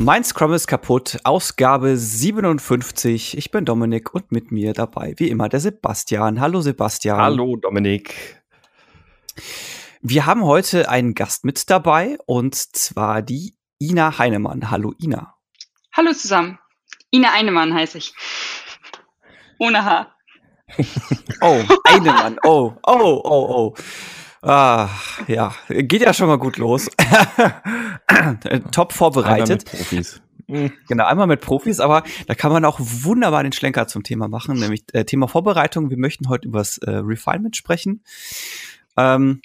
Mein Scrum ist kaputt, Ausgabe 57. Ich bin Dominik und mit mir dabei, wie immer, der Sebastian. Hallo Sebastian. Hallo Dominik. Wir haben heute einen Gast mit dabei und zwar die Ina Heinemann. Hallo Ina. Hallo zusammen. Ina Heinemann heiße ich. Ohne Haar. oh, Heinemann. Oh, oh, oh, oh. Ah, ja, geht ja schon mal gut los. Top vorbereitet. Einmal mit Profis. Genau, einmal mit Profis, aber da kann man auch wunderbar den Schlenker zum Thema machen, nämlich äh, Thema Vorbereitung. Wir möchten heute über das äh, Refinement sprechen. Ähm,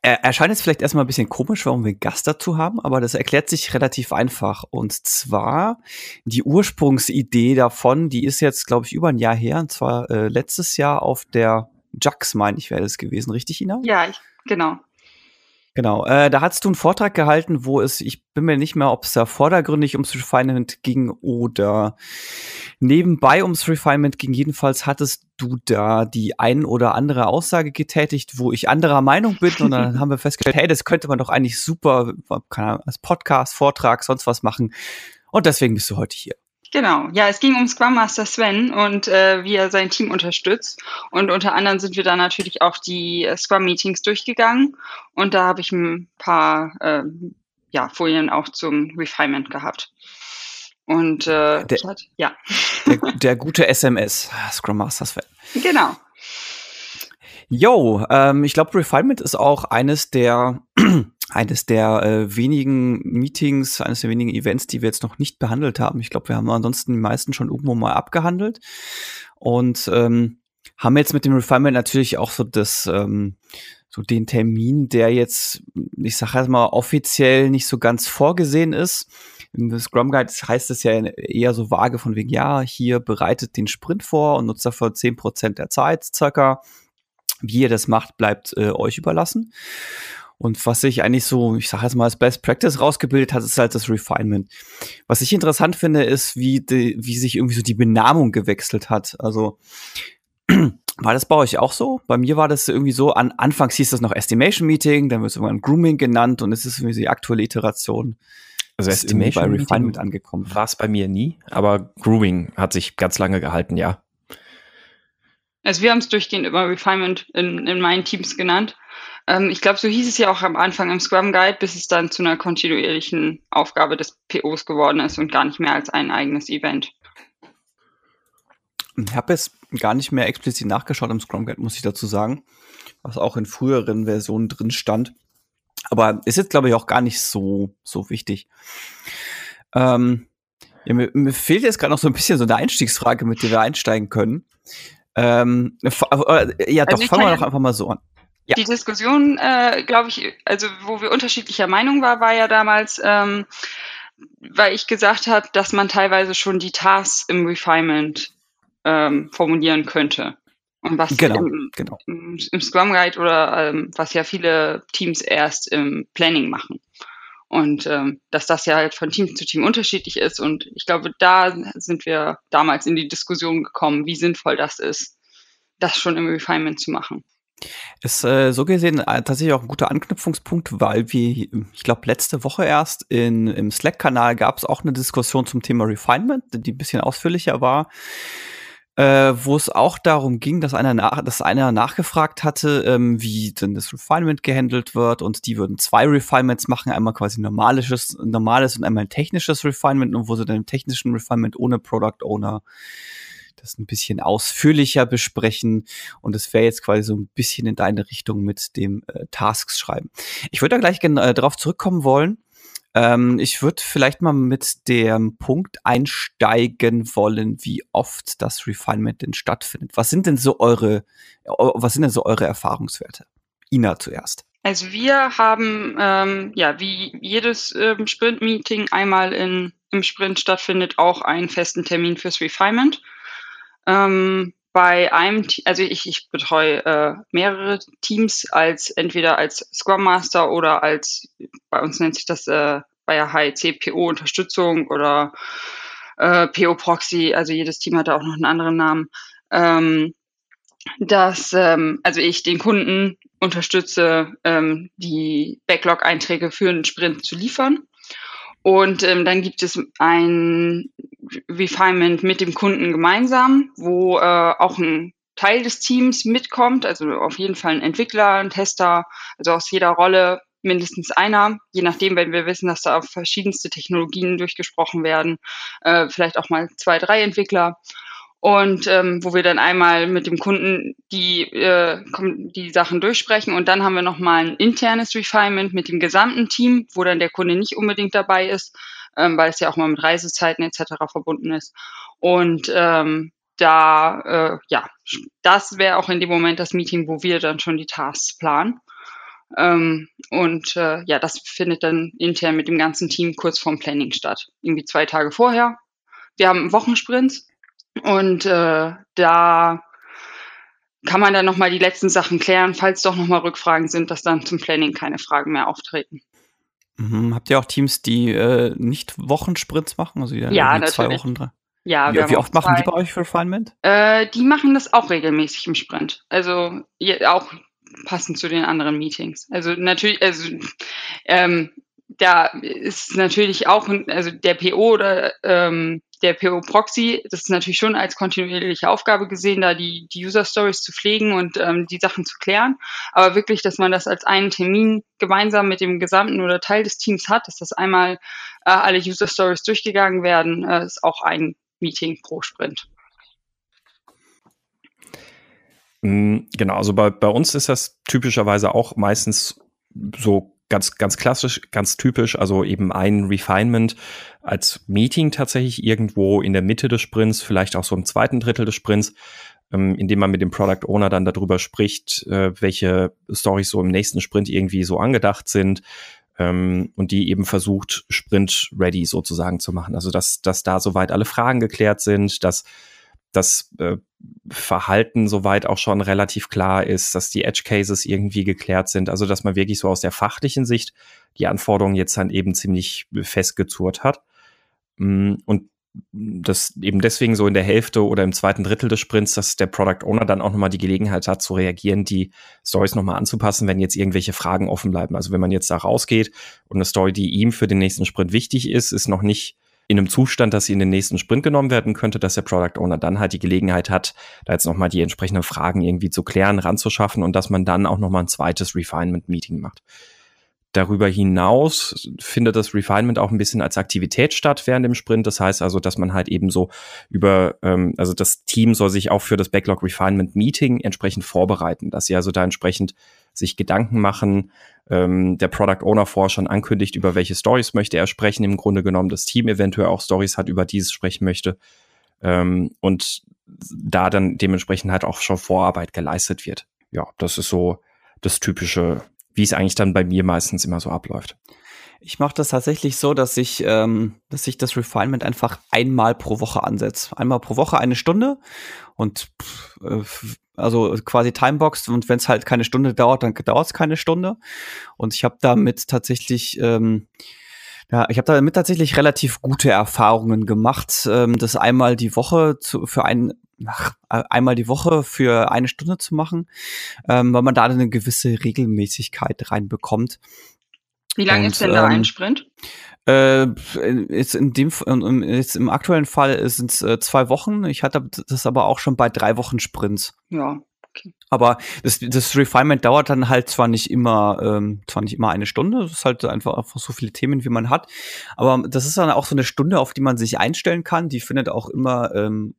er erscheint jetzt vielleicht erstmal ein bisschen komisch, warum wir einen Gast dazu haben, aber das erklärt sich relativ einfach. Und zwar die Ursprungsidee davon, die ist jetzt, glaube ich, über ein Jahr her, und zwar äh, letztes Jahr auf der Jux, meine ich, wäre das gewesen, richtig, Ina? Ja, ich, genau. Genau, äh, da hast du einen Vortrag gehalten, wo es, ich bin mir nicht mehr, ob es da vordergründig ums Refinement ging oder nebenbei ums Refinement ging. Jedenfalls hattest du da die ein oder andere Aussage getätigt, wo ich anderer Meinung bin und dann haben wir festgestellt, hey, das könnte man doch eigentlich super, keine Ahnung, als Podcast, Vortrag, sonst was machen. Und deswegen bist du heute hier. Genau, ja, es ging um Scrum Master Sven und äh, wie er sein Team unterstützt. Und unter anderem sind wir da natürlich auch die äh, Scrum Meetings durchgegangen. Und da habe ich ein paar äh, ja, Folien auch zum Refinement gehabt. Und äh, der, hatte, ja. Der, der, gute SMS, Scrum Master Sven. Genau. Yo, ähm, ich glaube, Refinement ist auch eines der eines der äh, wenigen Meetings, eines der wenigen Events, die wir jetzt noch nicht behandelt haben. Ich glaube, wir haben ansonsten die meisten schon irgendwo mal abgehandelt und ähm, haben jetzt mit dem Refinement natürlich auch so das ähm, so den Termin, der jetzt, ich sage erstmal offiziell nicht so ganz vorgesehen ist. Im Scrum Guide heißt es ja eher so vage von wegen, ja, hier bereitet den Sprint vor und nutzt dafür zehn Prozent der Zeit circa. Wie ihr das macht, bleibt äh, euch überlassen. Und was sich eigentlich so, ich sage jetzt mal, als Best Practice rausgebildet hat, ist halt das Refinement. Was ich interessant finde, ist, wie, die, wie sich irgendwie so die Benamung gewechselt hat. Also war das bei euch auch so? Bei mir war das irgendwie so, an Anfangs hieß das noch Estimation Meeting, dann wird es irgendwann Grooming genannt und es ist irgendwie die aktuelle Iteration. Also Estimation bei Refinement angekommen. War es bei mir nie, aber Grooming hat sich ganz lange gehalten, ja. Also wir haben es durchgehend immer Refinement in, in meinen Teams genannt. Ähm, ich glaube, so hieß es ja auch am Anfang im Scrum Guide, bis es dann zu einer kontinuierlichen Aufgabe des POs geworden ist und gar nicht mehr als ein eigenes Event. Ich habe jetzt gar nicht mehr explizit nachgeschaut im Scrum Guide, muss ich dazu sagen, was auch in früheren Versionen drin stand. Aber ist jetzt, glaube ich, auch gar nicht so, so wichtig. Ähm, ja, mir, mir fehlt jetzt gerade noch so ein bisschen so eine Einstiegsfrage, mit der wir einsteigen können. Ähm, äh, ja, also doch, fangen wir doch einfach mal so an. Ja. Die Diskussion, äh, glaube ich, also wo wir unterschiedlicher Meinung waren, war ja damals, ähm, weil ich gesagt habe, dass man teilweise schon die Tasks im Refinement ähm, formulieren könnte. Und was genau, im, genau. Im, im Scrum Guide oder ähm, was ja viele Teams erst im Planning machen. Und ähm, dass das ja halt von Team zu Team unterschiedlich ist. Und ich glaube, da sind wir damals in die Diskussion gekommen, wie sinnvoll das ist, das schon im Refinement zu machen. Ist äh, so gesehen äh, tatsächlich auch ein guter Anknüpfungspunkt, weil wir, ich glaube, letzte Woche erst in, im Slack-Kanal gab es auch eine Diskussion zum Thema Refinement, die ein bisschen ausführlicher war, äh, wo es auch darum ging, dass einer, nach, dass einer nachgefragt hatte, ähm, wie denn das Refinement gehandelt wird und die würden zwei Refinements machen, einmal quasi normales, normales und einmal ein technisches Refinement und wo sie dann im technischen Refinement ohne Product Owner das ein bisschen ausführlicher besprechen. Und es wäre jetzt quasi so ein bisschen in deine Richtung mit dem äh, Tasks schreiben. Ich würde da gleich äh, darauf zurückkommen wollen. Ähm, ich würde vielleicht mal mit dem Punkt einsteigen wollen, wie oft das Refinement denn stattfindet. Was sind denn so eure, was sind denn so eure Erfahrungswerte? Ina zuerst. Also wir haben ähm, ja wie jedes ähm, Sprint-Meeting einmal in, im Sprint stattfindet auch einen festen Termin fürs Refinement. Ähm, bei einem, also ich, ich betreue äh, mehrere Teams als entweder als Scrum Master oder als, bei uns nennt sich das äh, bei der HEC PO Unterstützung oder äh, PO Proxy, also jedes Team hat da auch noch einen anderen Namen. Ähm, dass ähm, also ich den Kunden unterstütze, ähm, die Backlog-Einträge für einen Sprint zu liefern Und ähm, dann gibt es ein Refinement mit dem Kunden gemeinsam, wo äh, auch ein Teil des Teams mitkommt, also auf jeden Fall ein Entwickler, ein Tester, also aus jeder Rolle mindestens einer, je nachdem, wenn wir wissen, dass da verschiedenste Technologien durchgesprochen werden, äh, vielleicht auch mal zwei, drei Entwickler. Und ähm, wo wir dann einmal mit dem Kunden die, äh, die Sachen durchsprechen und dann haben wir nochmal ein internes Refinement mit dem gesamten Team, wo dann der Kunde nicht unbedingt dabei ist, ähm, weil es ja auch mal mit Reisezeiten etc. verbunden ist. Und ähm, da, äh, ja, das wäre auch in dem Moment das Meeting, wo wir dann schon die Tasks planen. Ähm, und äh, ja, das findet dann intern mit dem ganzen Team kurz vorm Planning statt. Irgendwie zwei Tage vorher. Wir haben Wochensprints und äh, da kann man dann nochmal die letzten Sachen klären, falls doch nochmal Rückfragen sind, dass dann zum Planning keine Fragen mehr auftreten. Mhm. Habt ihr auch Teams, die äh, nicht Wochensprints machen? Also die dann ja, zwei Wochen dran? Ja, wie, wie oft machen die bei euch für Refinement? Äh, die machen das auch regelmäßig im Sprint. Also auch passend zu den anderen Meetings. Also natürlich, also ähm, da ist natürlich auch, also der PO oder ähm, der PO-Proxy, das ist natürlich schon als kontinuierliche Aufgabe gesehen, da die, die User-Stories zu pflegen und ähm, die Sachen zu klären. Aber wirklich, dass man das als einen Termin gemeinsam mit dem gesamten oder Teil des Teams hat, dass das einmal äh, alle User-Stories durchgegangen werden, äh, ist auch ein Meeting pro Sprint. Mm, genau, also bei, bei uns ist das typischerweise auch meistens so ganz, ganz klassisch, ganz typisch, also eben ein Refinement als Meeting tatsächlich irgendwo in der Mitte des Sprints, vielleicht auch so im zweiten Drittel des Sprints, ähm, indem man mit dem Product Owner dann darüber spricht, äh, welche Stories so im nächsten Sprint irgendwie so angedacht sind, ähm, und die eben versucht, Sprint-ready sozusagen zu machen. Also dass, dass da soweit alle Fragen geklärt sind, dass das äh, Verhalten soweit auch schon relativ klar ist, dass die Edge Cases irgendwie geklärt sind, also dass man wirklich so aus der fachlichen Sicht die Anforderungen jetzt dann eben ziemlich festgezurrt hat. Mm, und das eben deswegen so in der Hälfte oder im zweiten Drittel des Sprints, dass der Product Owner dann auch nochmal die Gelegenheit hat zu reagieren, die Stories nochmal anzupassen, wenn jetzt irgendwelche Fragen offen bleiben. Also wenn man jetzt da rausgeht und eine Story, die ihm für den nächsten Sprint wichtig ist, ist noch nicht in einem Zustand, dass sie in den nächsten Sprint genommen werden könnte, dass der Product Owner dann halt die Gelegenheit hat, da jetzt nochmal die entsprechenden Fragen irgendwie zu klären, ranzuschaffen und dass man dann auch nochmal ein zweites Refinement-Meeting macht. Darüber hinaus findet das Refinement auch ein bisschen als Aktivität statt während dem Sprint. Das heißt also, dass man halt eben so über, ähm, also das Team soll sich auch für das Backlog Refinement Meeting entsprechend vorbereiten, dass sie also da entsprechend sich Gedanken machen, ähm, der Product Owner vorher schon ankündigt, über welche Stories möchte er sprechen. Im Grunde genommen das Team eventuell auch Stories hat, über dieses sprechen möchte. Ähm, und da dann dementsprechend halt auch schon Vorarbeit geleistet wird. Ja, das ist so das typische wie es eigentlich dann bei mir meistens immer so abläuft. Ich mache das tatsächlich so, dass ich, ähm, dass ich das Refinement einfach einmal pro Woche ansetze. Einmal pro Woche eine Stunde und äh, also quasi Timeboxed und wenn es halt keine Stunde dauert, dann dauert es keine Stunde. Und ich habe damit tatsächlich ähm, ja, ich habe damit tatsächlich relativ gute Erfahrungen gemacht, ähm, das einmal die Woche zu, für ein, ach, einmal die Woche für eine Stunde zu machen, ähm, weil man da eine gewisse Regelmäßigkeit reinbekommt. Wie lange ist denn da ähm, ein Sprint? Äh, jetzt in dem jetzt im aktuellen Fall sind es äh, zwei Wochen. Ich hatte das aber auch schon bei drei Wochen Sprints. Ja. Okay. Aber das, das Refinement dauert dann halt zwar nicht immer, ähm, zwar nicht immer eine Stunde, es ist halt einfach, einfach so viele Themen, wie man hat. Aber das ist dann auch so eine Stunde, auf die man sich einstellen kann. Die findet auch immer ähm,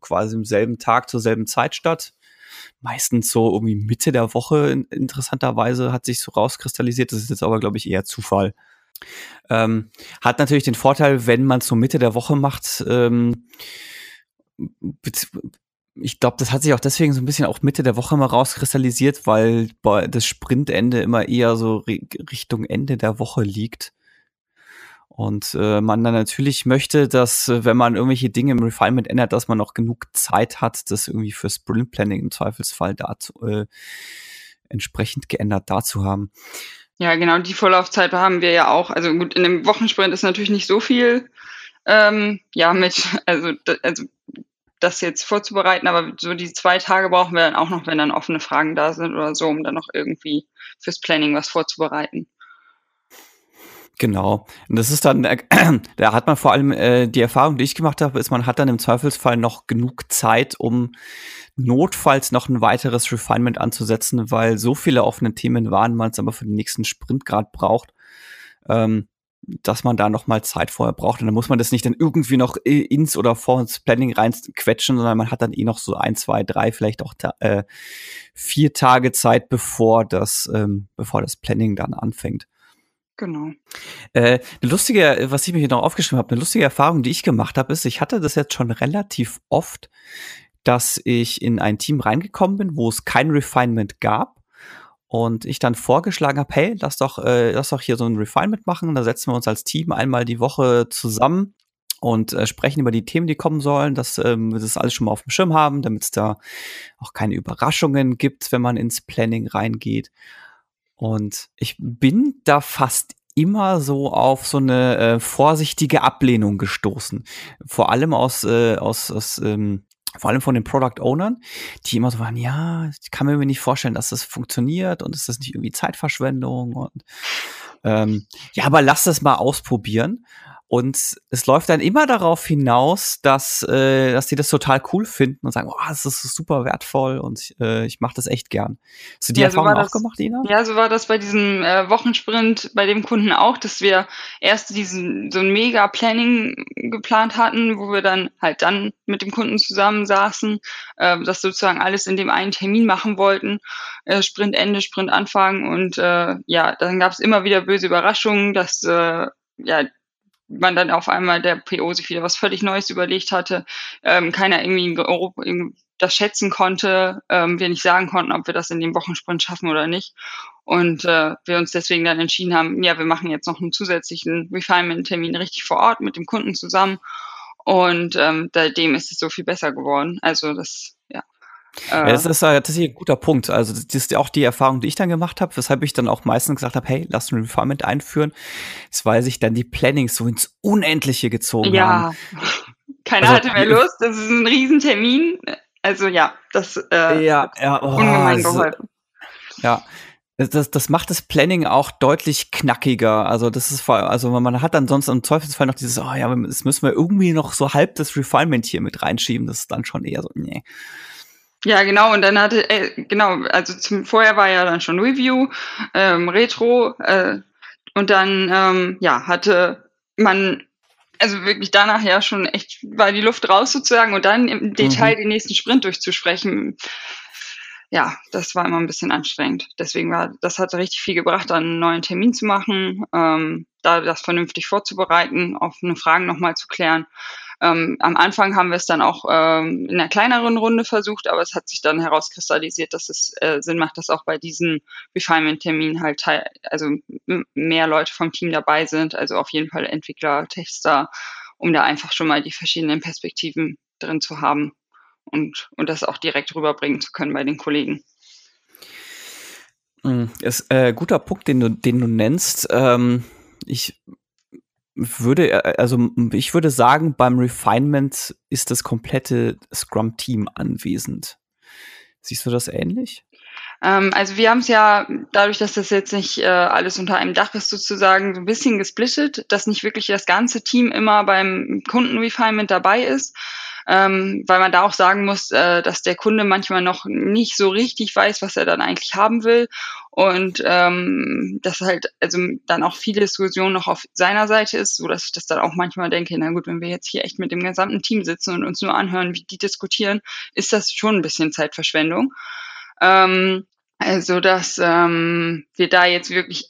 quasi im selben Tag zur selben Zeit statt. Meistens so irgendwie Mitte der Woche, interessanterweise, hat sich so rauskristallisiert. Das ist jetzt aber, glaube ich, eher Zufall. Ähm, hat natürlich den Vorteil, wenn man es so Mitte der Woche macht, ähm, ich glaube, das hat sich auch deswegen so ein bisschen auch Mitte der Woche mal rauskristallisiert, weil das Sprintende immer eher so Richtung Ende der Woche liegt. Und äh, man dann natürlich möchte, dass, äh, wenn man irgendwelche Dinge im Refinement ändert, dass man noch genug Zeit hat, das irgendwie für Sprint Planning im Zweifelsfall dazu, äh, entsprechend geändert dazu haben. Ja, genau, die Vorlaufzeit haben wir ja auch. Also gut, in einem Wochensprint ist natürlich nicht so viel ähm, ja, mit, also, also das jetzt vorzubereiten, aber so die zwei Tage brauchen wir dann auch noch, wenn dann offene Fragen da sind oder so, um dann noch irgendwie fürs Planning was vorzubereiten. Genau. Und das ist dann, äh, da hat man vor allem äh, die Erfahrung, die ich gemacht habe, ist, man hat dann im Zweifelsfall noch genug Zeit, um notfalls noch ein weiteres Refinement anzusetzen, weil so viele offene Themen waren, man es aber für den nächsten Sprint gerade braucht, ähm, dass man da noch mal Zeit vorher braucht. Und dann muss man das nicht dann irgendwie noch ins oder vor ins Planning reinquetschen, sondern man hat dann eh noch so ein, zwei, drei, vielleicht auch äh, vier Tage Zeit, bevor das, ähm, bevor das Planning dann anfängt. Genau. Äh, eine lustige, was ich mir hier noch aufgeschrieben habe, eine lustige Erfahrung, die ich gemacht habe, ist, ich hatte das jetzt schon relativ oft, dass ich in ein Team reingekommen bin, wo es kein Refinement gab und ich dann vorgeschlagen habe, hey, lass doch, äh, lass doch hier so ein Refinement machen. Da setzen wir uns als Team einmal die Woche zusammen und äh, sprechen über die Themen, die kommen sollen, dass ähm, wir das alles schon mal auf dem Schirm haben, damit es da auch keine Überraschungen gibt, wenn man ins Planning reingeht. Und ich bin da fast immer so auf so eine äh, vorsichtige Ablehnung gestoßen. Vor allem aus, äh, aus, aus ähm, vor allem von den Product Ownern, die immer so waren, ja, ich kann mir nicht vorstellen, dass das funktioniert und ist das nicht irgendwie Zeitverschwendung und ähm, ja, aber lass das mal ausprobieren. Und es läuft dann immer darauf hinaus, dass, äh, dass die das total cool finden und sagen, oh, das ist super wertvoll und äh, ich mache das echt gern. Hast du die ja, Erfahrung so auch das, gemacht, Ina? Ja, so war das bei diesem äh, Wochensprint bei dem Kunden auch, dass wir erst diesen so ein mega Planning geplant hatten, wo wir dann halt dann mit dem Kunden zusammensaßen, äh, das sozusagen alles in dem einen Termin machen wollten, äh, Sprint Ende, Sprint Anfang und äh, ja, dann gab es immer wieder böse Überraschungen, dass äh, ja man dann auf einmal der PO sich wieder was völlig Neues überlegt hatte, ähm, keiner irgendwie das schätzen konnte, ähm, wir nicht sagen konnten, ob wir das in dem Wochensprint schaffen oder nicht. Und äh, wir uns deswegen dann entschieden haben, ja, wir machen jetzt noch einen zusätzlichen Refinement-Termin richtig vor Ort mit dem Kunden zusammen. Und ähm, seitdem ist es so viel besser geworden. Also das, ja, ja, das ist tatsächlich ein guter Punkt. Also das ist auch die Erfahrung, die ich dann gemacht habe, weshalb ich dann auch meistens gesagt habe, hey, lass ein Refinement einführen. Das weil sich dann die Plannings so ins Unendliche gezogen ja. haben. Ja, keiner also, hatte mehr Lust. Das ist ein Riesentermin. Also ja, das äh, ja, ja, oh, ungemein geholfen. Ja, das, das macht das Planning auch deutlich knackiger. Also das ist vor, also man hat dann sonst im Zweifelsfall noch dieses, oh ja, das müssen wir irgendwie noch so halb das Refinement hier mit reinschieben. Das ist dann schon eher so, nee. Ja, genau. Und dann hatte, äh, genau, also zum, vorher war ja dann schon Review, ähm, Retro, äh, und dann, ähm, ja, hatte man, also wirklich danach ja schon echt, war die Luft raus sozusagen und dann im Detail mhm. den nächsten Sprint durchzusprechen. Ja, das war immer ein bisschen anstrengend. Deswegen war, das hat richtig viel gebracht, dann einen neuen Termin zu machen, ähm, da das vernünftig vorzubereiten, offene Fragen nochmal zu klären. Ähm, am Anfang haben wir es dann auch ähm, in einer kleineren Runde versucht, aber es hat sich dann herauskristallisiert, dass es äh, Sinn macht, dass auch bei diesen Refinement-Terminen halt also mehr Leute vom Team dabei sind, also auf jeden Fall Entwickler, Tester, um da einfach schon mal die verschiedenen Perspektiven drin zu haben und, und das auch direkt rüberbringen zu können bei den Kollegen. Hm, ist äh, guter Punkt, den du, den du nennst. Ähm, ich würde, äh, also ich würde sagen, beim Refinement ist das komplette Scrum-Team anwesend. Siehst du das ähnlich? Ähm, also wir haben es ja, dadurch, dass das jetzt nicht äh, alles unter einem Dach ist, sozusagen so ein bisschen gesplittet, dass nicht wirklich das ganze Team immer beim Kunden-Refinement dabei ist ähm, weil man da auch sagen muss, äh, dass der Kunde manchmal noch nicht so richtig weiß, was er dann eigentlich haben will und ähm, dass halt also dann auch viele Diskussion noch auf seiner Seite ist, so dass ich das dann auch manchmal denke, na gut, wenn wir jetzt hier echt mit dem gesamten Team sitzen und uns nur anhören, wie die diskutieren, ist das schon ein bisschen Zeitverschwendung. Ähm, also dass ähm, wir da jetzt wirklich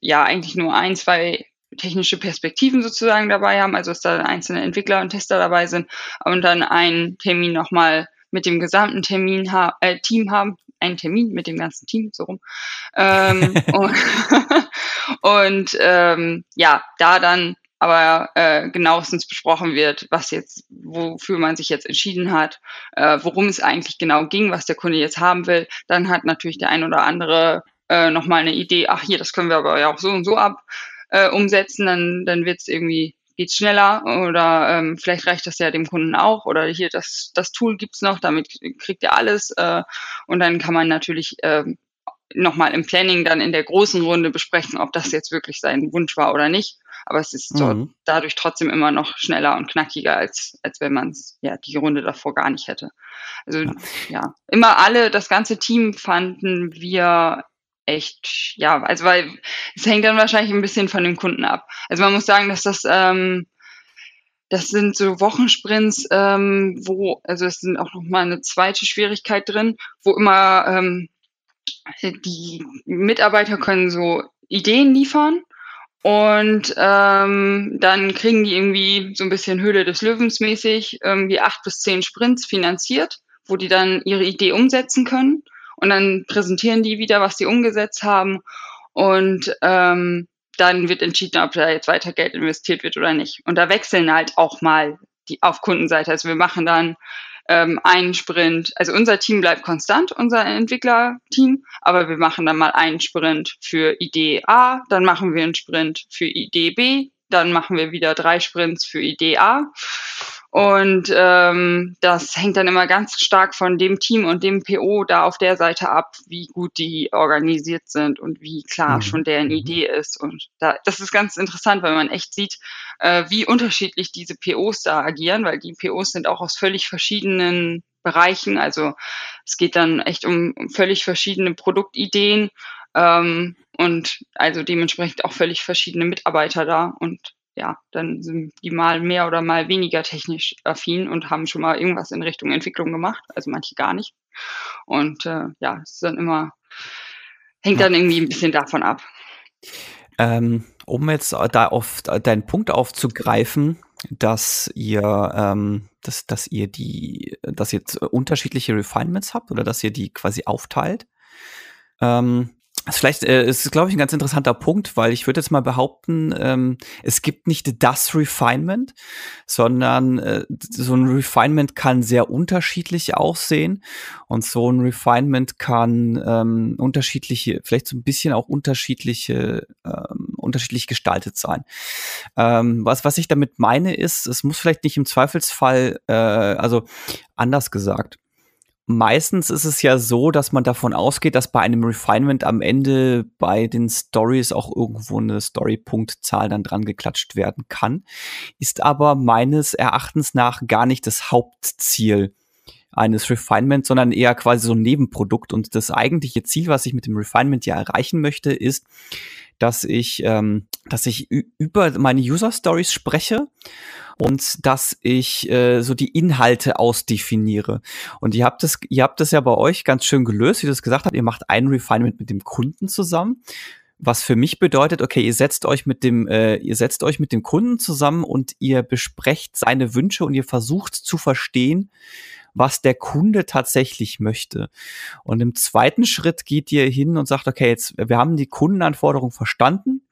ja eigentlich nur ein, zwei technische Perspektiven sozusagen dabei haben, also dass da einzelne Entwickler und Tester dabei sind und dann einen Termin nochmal mit dem gesamten Termin ha äh, Team haben, einen Termin mit dem ganzen Team so rum. Ähm, und, und ähm, ja, da dann aber äh, genauestens besprochen wird, was jetzt, wofür man sich jetzt entschieden hat, äh, worum es eigentlich genau ging, was der Kunde jetzt haben will. Dann hat natürlich der ein oder andere äh, nochmal eine Idee, ach hier, das können wir aber ja auch so und so ab äh, umsetzen, dann, dann wird es irgendwie geht's schneller oder ähm, vielleicht reicht das ja dem Kunden auch oder hier das, das Tool gibt's noch, damit kriegt er alles äh, und dann kann man natürlich äh, nochmal im Planning dann in der großen Runde besprechen, ob das jetzt wirklich sein Wunsch war oder nicht. Aber es ist mhm. dadurch trotzdem immer noch schneller und knackiger, als, als wenn man es ja die Runde davor gar nicht hätte. Also ja. ja, immer alle, das ganze Team fanden wir echt, ja, also weil es hängt dann wahrscheinlich ein bisschen von dem Kunden ab. Also man muss sagen, dass das ähm, das sind so Wochensprints, ähm, wo, also es sind auch nochmal eine zweite Schwierigkeit drin, wo immer ähm, die Mitarbeiter können so Ideen liefern und ähm, dann kriegen die irgendwie so ein bisschen Höhle des Löwens mäßig irgendwie acht bis zehn Sprints finanziert, wo die dann ihre Idee umsetzen können und dann präsentieren die wieder, was sie umgesetzt haben. Und ähm, dann wird entschieden, ob da jetzt weiter Geld investiert wird oder nicht. Und da wechseln halt auch mal die auf Kundenseite. Also wir machen dann ähm, einen Sprint, also unser Team bleibt konstant, unser Entwicklerteam, aber wir machen dann mal einen Sprint für Idee A, dann machen wir einen Sprint für Idee B, dann machen wir wieder drei Sprints für Idee A und ähm, das hängt dann immer ganz stark von dem Team und dem PO da auf der Seite ab, wie gut die organisiert sind und wie klar mhm. schon deren mhm. Idee ist. Und da, das ist ganz interessant, weil man echt sieht, äh, wie unterschiedlich diese POs da agieren, weil die POs sind auch aus völlig verschiedenen Bereichen. Also es geht dann echt um, um völlig verschiedene Produktideen ähm, und also dementsprechend auch völlig verschiedene Mitarbeiter da. Und ja, dann sind die mal mehr oder mal weniger technisch affin und haben schon mal irgendwas in Richtung Entwicklung gemacht, also manche gar nicht. Und äh, ja, es ist dann immer, hängt dann irgendwie ein bisschen davon ab. Ähm, um jetzt da auf deinen Punkt aufzugreifen, dass ihr, ähm, dass, dass ihr die, dass ihr unterschiedliche Refinements habt oder dass ihr die quasi aufteilt. Ähm, vielleicht äh, ist, glaube ich, ein ganz interessanter Punkt, weil ich würde jetzt mal behaupten, ähm, es gibt nicht das Refinement, sondern äh, so ein Refinement kann sehr unterschiedlich aussehen und so ein Refinement kann ähm, unterschiedliche, vielleicht so ein bisschen auch unterschiedliche, ähm, unterschiedlich gestaltet sein. Ähm, was was ich damit meine ist, es muss vielleicht nicht im Zweifelsfall, äh, also anders gesagt meistens ist es ja so, dass man davon ausgeht, dass bei einem Refinement am Ende bei den Stories auch irgendwo eine Story-Punktzahl dann dran geklatscht werden kann, ist aber meines Erachtens nach gar nicht das Hauptziel eines Refinement, sondern eher quasi so ein Nebenprodukt. Und das eigentliche Ziel, was ich mit dem Refinement ja erreichen möchte, ist, dass ich, ähm, dass ich über meine User Stories spreche und dass ich äh, so die Inhalte ausdefiniere. Und ihr habt das, ihr habt das ja bei euch ganz schön gelöst, wie du es gesagt habt. Ihr macht ein Refinement mit dem Kunden zusammen. Was für mich bedeutet, okay, ihr setzt euch mit dem, äh, ihr setzt euch mit dem Kunden zusammen und ihr besprecht seine Wünsche und ihr versucht zu verstehen, was der Kunde tatsächlich möchte. Und im zweiten Schritt geht ihr hin und sagt, okay, jetzt, wir haben die Kundenanforderung verstanden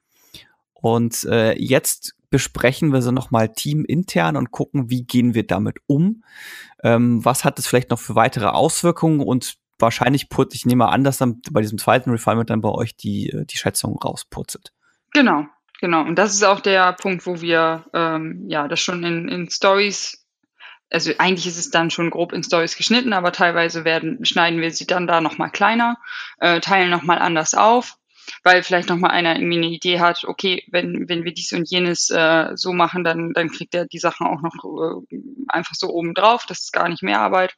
und äh, jetzt besprechen wir sie nochmal teamintern und gucken, wie gehen wir damit um. Ähm, was hat es vielleicht noch für weitere Auswirkungen und wahrscheinlich putzt, ich nehme an, dass dann bei diesem zweiten Refinement dann bei euch die, äh, die Schätzung rausputzelt. Genau, genau. Und das ist auch der Punkt, wo wir ähm, ja das schon in, in Stories also eigentlich ist es dann schon grob in Stories geschnitten, aber teilweise werden, schneiden wir sie dann da nochmal kleiner, äh, teilen nochmal anders auf weil vielleicht nochmal einer irgendwie eine Idee hat, okay, wenn, wenn wir dies und jenes äh, so machen, dann, dann kriegt er die Sachen auch noch äh, einfach so oben drauf, das ist gar nicht mehr Arbeit.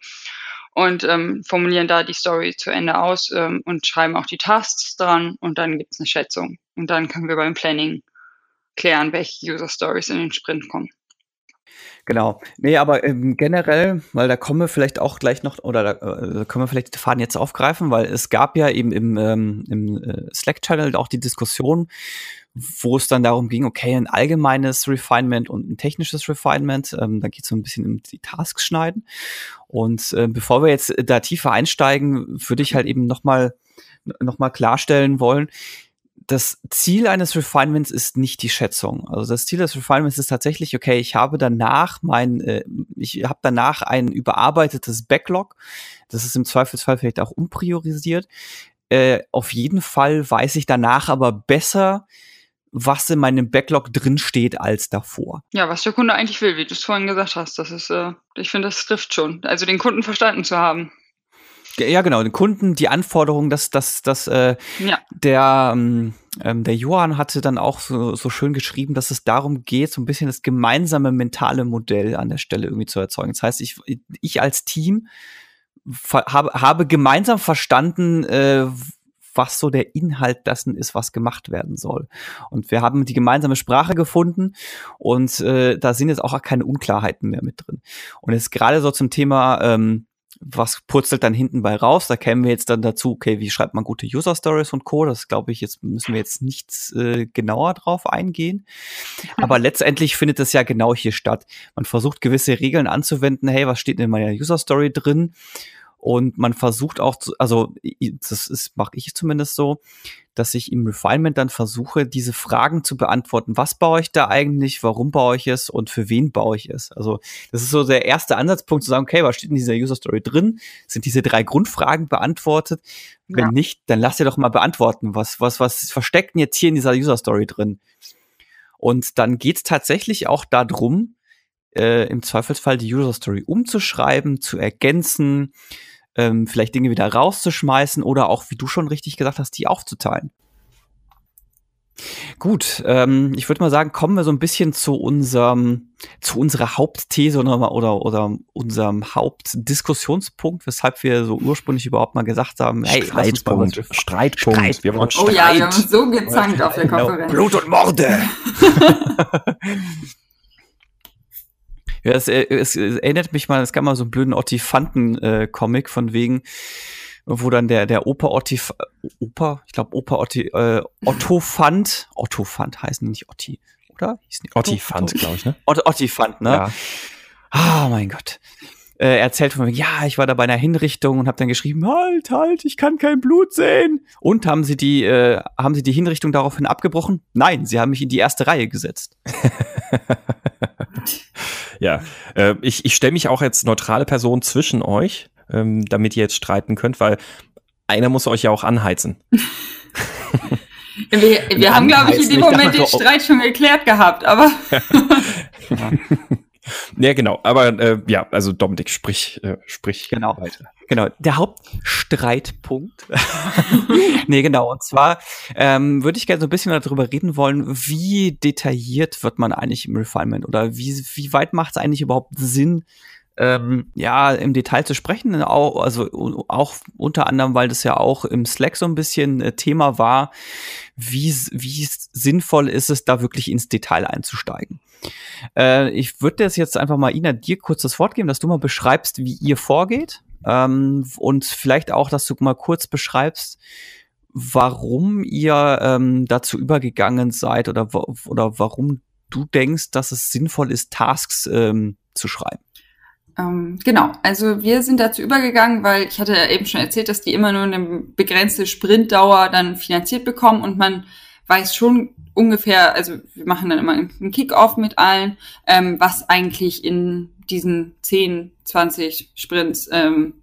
Und ähm, formulieren da die Story zu Ende aus ähm, und schreiben auch die Tasks dran und dann gibt es eine Schätzung. Und dann können wir beim Planning klären, welche User Stories in den Sprint kommen. Genau. Nee, aber ähm, generell, weil da kommen wir vielleicht auch gleich noch, oder da äh, können wir vielleicht den Faden jetzt aufgreifen, weil es gab ja eben im, ähm, im äh, Slack-Channel auch die Diskussion, wo es dann darum ging, okay, ein allgemeines Refinement und ein technisches Refinement, ähm, da geht es so ein bisschen um die Tasks schneiden. Und äh, bevor wir jetzt da tiefer einsteigen, würde ich halt eben nochmal noch mal klarstellen wollen, das Ziel eines Refinements ist nicht die Schätzung. Also das Ziel des Refinements ist tatsächlich, okay, ich habe danach mein, äh, ich habe danach ein überarbeitetes Backlog. Das ist im Zweifelsfall vielleicht auch unpriorisiert. Äh, auf jeden Fall weiß ich danach aber besser, was in meinem Backlog drin steht als davor. Ja, was der Kunde eigentlich will, wie du es vorhin gesagt hast. Das ist, äh, ich finde, das trifft schon. Also den Kunden verstanden zu haben. Ja, genau, den Kunden, die Anforderungen, dass, dass, dass äh, ja. der, ähm, ähm, der Johann hatte dann auch so, so schön geschrieben, dass es darum geht, so ein bisschen das gemeinsame mentale Modell an der Stelle irgendwie zu erzeugen. Das heißt, ich, ich als Team habe, habe gemeinsam verstanden, äh, was so der Inhalt dessen ist, was gemacht werden soll. Und wir haben die gemeinsame Sprache gefunden und äh, da sind jetzt auch keine Unklarheiten mehr mit drin. Und jetzt gerade so zum Thema ähm, was purzelt dann hinten bei raus? Da kämen wir jetzt dann dazu, okay, wie schreibt man gute User Stories und Co. Das glaube ich, jetzt müssen wir jetzt nicht äh, genauer drauf eingehen. Mhm. Aber letztendlich findet es ja genau hier statt. Man versucht gewisse Regeln anzuwenden. Hey, was steht in meiner User Story drin? Und man versucht auch, zu, also das ist, mache ich zumindest so, dass ich im Refinement dann versuche, diese Fragen zu beantworten. Was baue ich da eigentlich? Warum baue ich es? Und für wen baue ich es? Also, das ist so der erste Ansatzpunkt zu sagen, okay, was steht in dieser User Story drin? Sind diese drei Grundfragen beantwortet? Wenn ja. nicht, dann lass dir doch mal beantworten. Was, was, was versteckt denn jetzt hier in dieser User Story drin? Und dann geht's tatsächlich auch darum, äh, im Zweifelsfall die User Story umzuschreiben, zu ergänzen, ähm, vielleicht Dinge wieder rauszuschmeißen oder auch, wie du schon richtig gesagt hast, die aufzuteilen. Gut, ähm, ich würde mal sagen, kommen wir so ein bisschen zu unserem, zu unserer Hauptthese oder, oder, oder unserem Hauptdiskussionspunkt, weshalb wir so ursprünglich überhaupt mal gesagt haben, hey, Streitpunkt, Streitpunkt. Streitpunkt. Wir wollen Streit. Oh ja, wir haben uns so gezankt auf der genau. Konferenz. Blut und Morde. Ja, es, äh, es, es erinnert mich mal, es gab mal so einen blöden Ottifanten-Comic äh, von wegen, wo dann der, der Opa Otti, Opa, ich glaube Opa Otti, äh, Otto Fand, Otto Fand heißen die nicht Otti, oder? Hieß nicht Otti Fand, glaube ich, ne? Otto, Otti Fand, ne? Ja. Ah, oh, mein Gott. Äh, er erzählt von mir, ja, ich war da bei einer Hinrichtung und habe dann geschrieben, halt, halt, ich kann kein Blut sehen. Und haben sie die, äh, haben sie die Hinrichtung daraufhin abgebrochen? Nein, sie haben mich in die erste Reihe gesetzt. Ja, äh, ich, ich stelle mich auch als neutrale Person zwischen euch, ähm, damit ihr jetzt streiten könnt, weil einer muss euch ja auch anheizen. wir wir haben, glaube ich, in dem Moment den Streit schon geklärt gehabt, aber. ja. ja, genau. Aber äh, ja, also Dominik, sprich, äh, sprich genau. weiter. Genau, der Hauptstreitpunkt. nee, genau. Und zwar ähm, würde ich gerne so ein bisschen darüber reden wollen, wie detailliert wird man eigentlich im Refinement oder wie, wie weit macht es eigentlich überhaupt Sinn, ähm, ja, im Detail zu sprechen. Auch, also auch unter anderem, weil das ja auch im Slack so ein bisschen äh, Thema war, wie, wie sinnvoll ist es, da wirklich ins Detail einzusteigen. Äh, ich würde das jetzt einfach mal Ina dir kurz das Wort geben, dass du mal beschreibst, wie ihr vorgeht ähm, und vielleicht auch, dass du mal kurz beschreibst, warum ihr ähm, dazu übergegangen seid oder, oder warum du denkst, dass es sinnvoll ist, Tasks ähm, zu schreiben. Ähm, genau, also wir sind dazu übergegangen, weil ich hatte ja eben schon erzählt, dass die immer nur eine begrenzte Sprintdauer dann finanziert bekommen und man weiß schon ungefähr, also wir machen dann immer einen Kick-Off mit allen, ähm, was eigentlich in diesen 10, 20 Sprints ähm,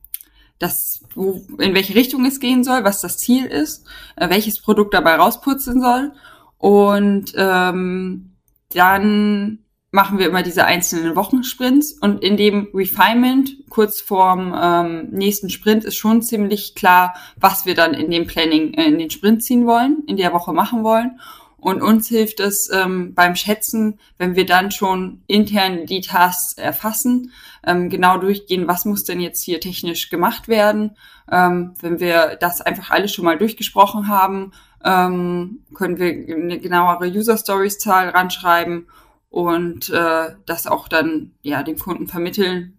das, wo, in welche Richtung es gehen soll, was das Ziel ist, äh, welches Produkt dabei rauspurzeln soll. Und ähm, dann machen wir immer diese einzelnen Wochensprints und in dem Refinement kurz vorm ähm, nächsten Sprint ist schon ziemlich klar, was wir dann in dem Planning äh, in den Sprint ziehen wollen, in der Woche machen wollen. Und uns hilft es ähm, beim Schätzen, wenn wir dann schon intern die Tasks erfassen, ähm, genau durchgehen, was muss denn jetzt hier technisch gemacht werden. Ähm, wenn wir das einfach alles schon mal durchgesprochen haben, ähm, können wir eine genauere User Stories Zahl ranschreiben und äh, das auch dann ja dem Kunden vermitteln,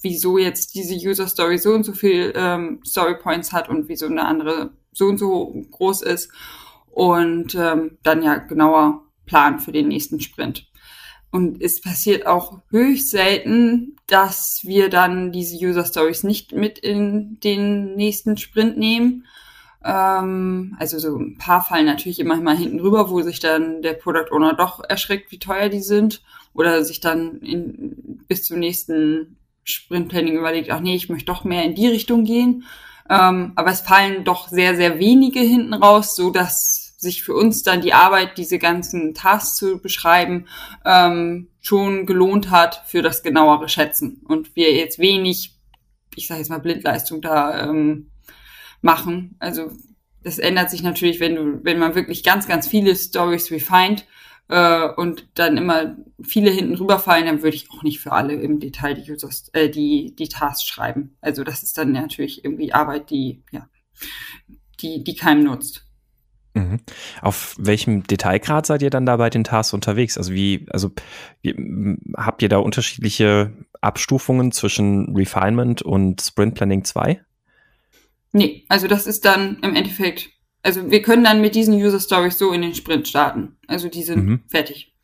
wieso jetzt diese User Story so und so viel ähm, Story Points hat und wieso eine andere so und so groß ist und ähm, dann ja genauer planen für den nächsten Sprint. Und es passiert auch höchst selten, dass wir dann diese User Stories nicht mit in den nächsten Sprint nehmen. Ähm, also so ein paar fallen natürlich immer mal hinten rüber, wo sich dann der Product Owner doch erschreckt, wie teuer die sind. Oder sich dann in, bis zum nächsten Sprint Planning überlegt, ach nee, ich möchte doch mehr in die Richtung gehen. Ähm, aber es fallen doch sehr, sehr wenige hinten raus, so dass sich für uns dann die Arbeit, diese ganzen Tasks zu beschreiben, ähm, schon gelohnt hat für das genauere Schätzen. Und wir jetzt wenig ich sage jetzt mal, Blindleistung da ähm, machen. Also das ändert sich natürlich, wenn du, wenn man wirklich ganz, ganz viele Stories refined äh, und dann immer viele hinten rüberfallen, dann würde ich auch nicht für alle im Detail die Users, äh, die, die Tasks schreiben. Also das ist dann natürlich irgendwie Arbeit, die, ja, die, die keinem nutzt. Mhm. Auf welchem Detailgrad seid ihr dann da bei den Tasks unterwegs? Also wie, also wie, habt ihr da unterschiedliche Abstufungen zwischen Refinement und Sprint Planning 2? Nee, also das ist dann im Endeffekt, also wir können dann mit diesen User Stories so in den Sprint starten. Also die sind mhm. fertig.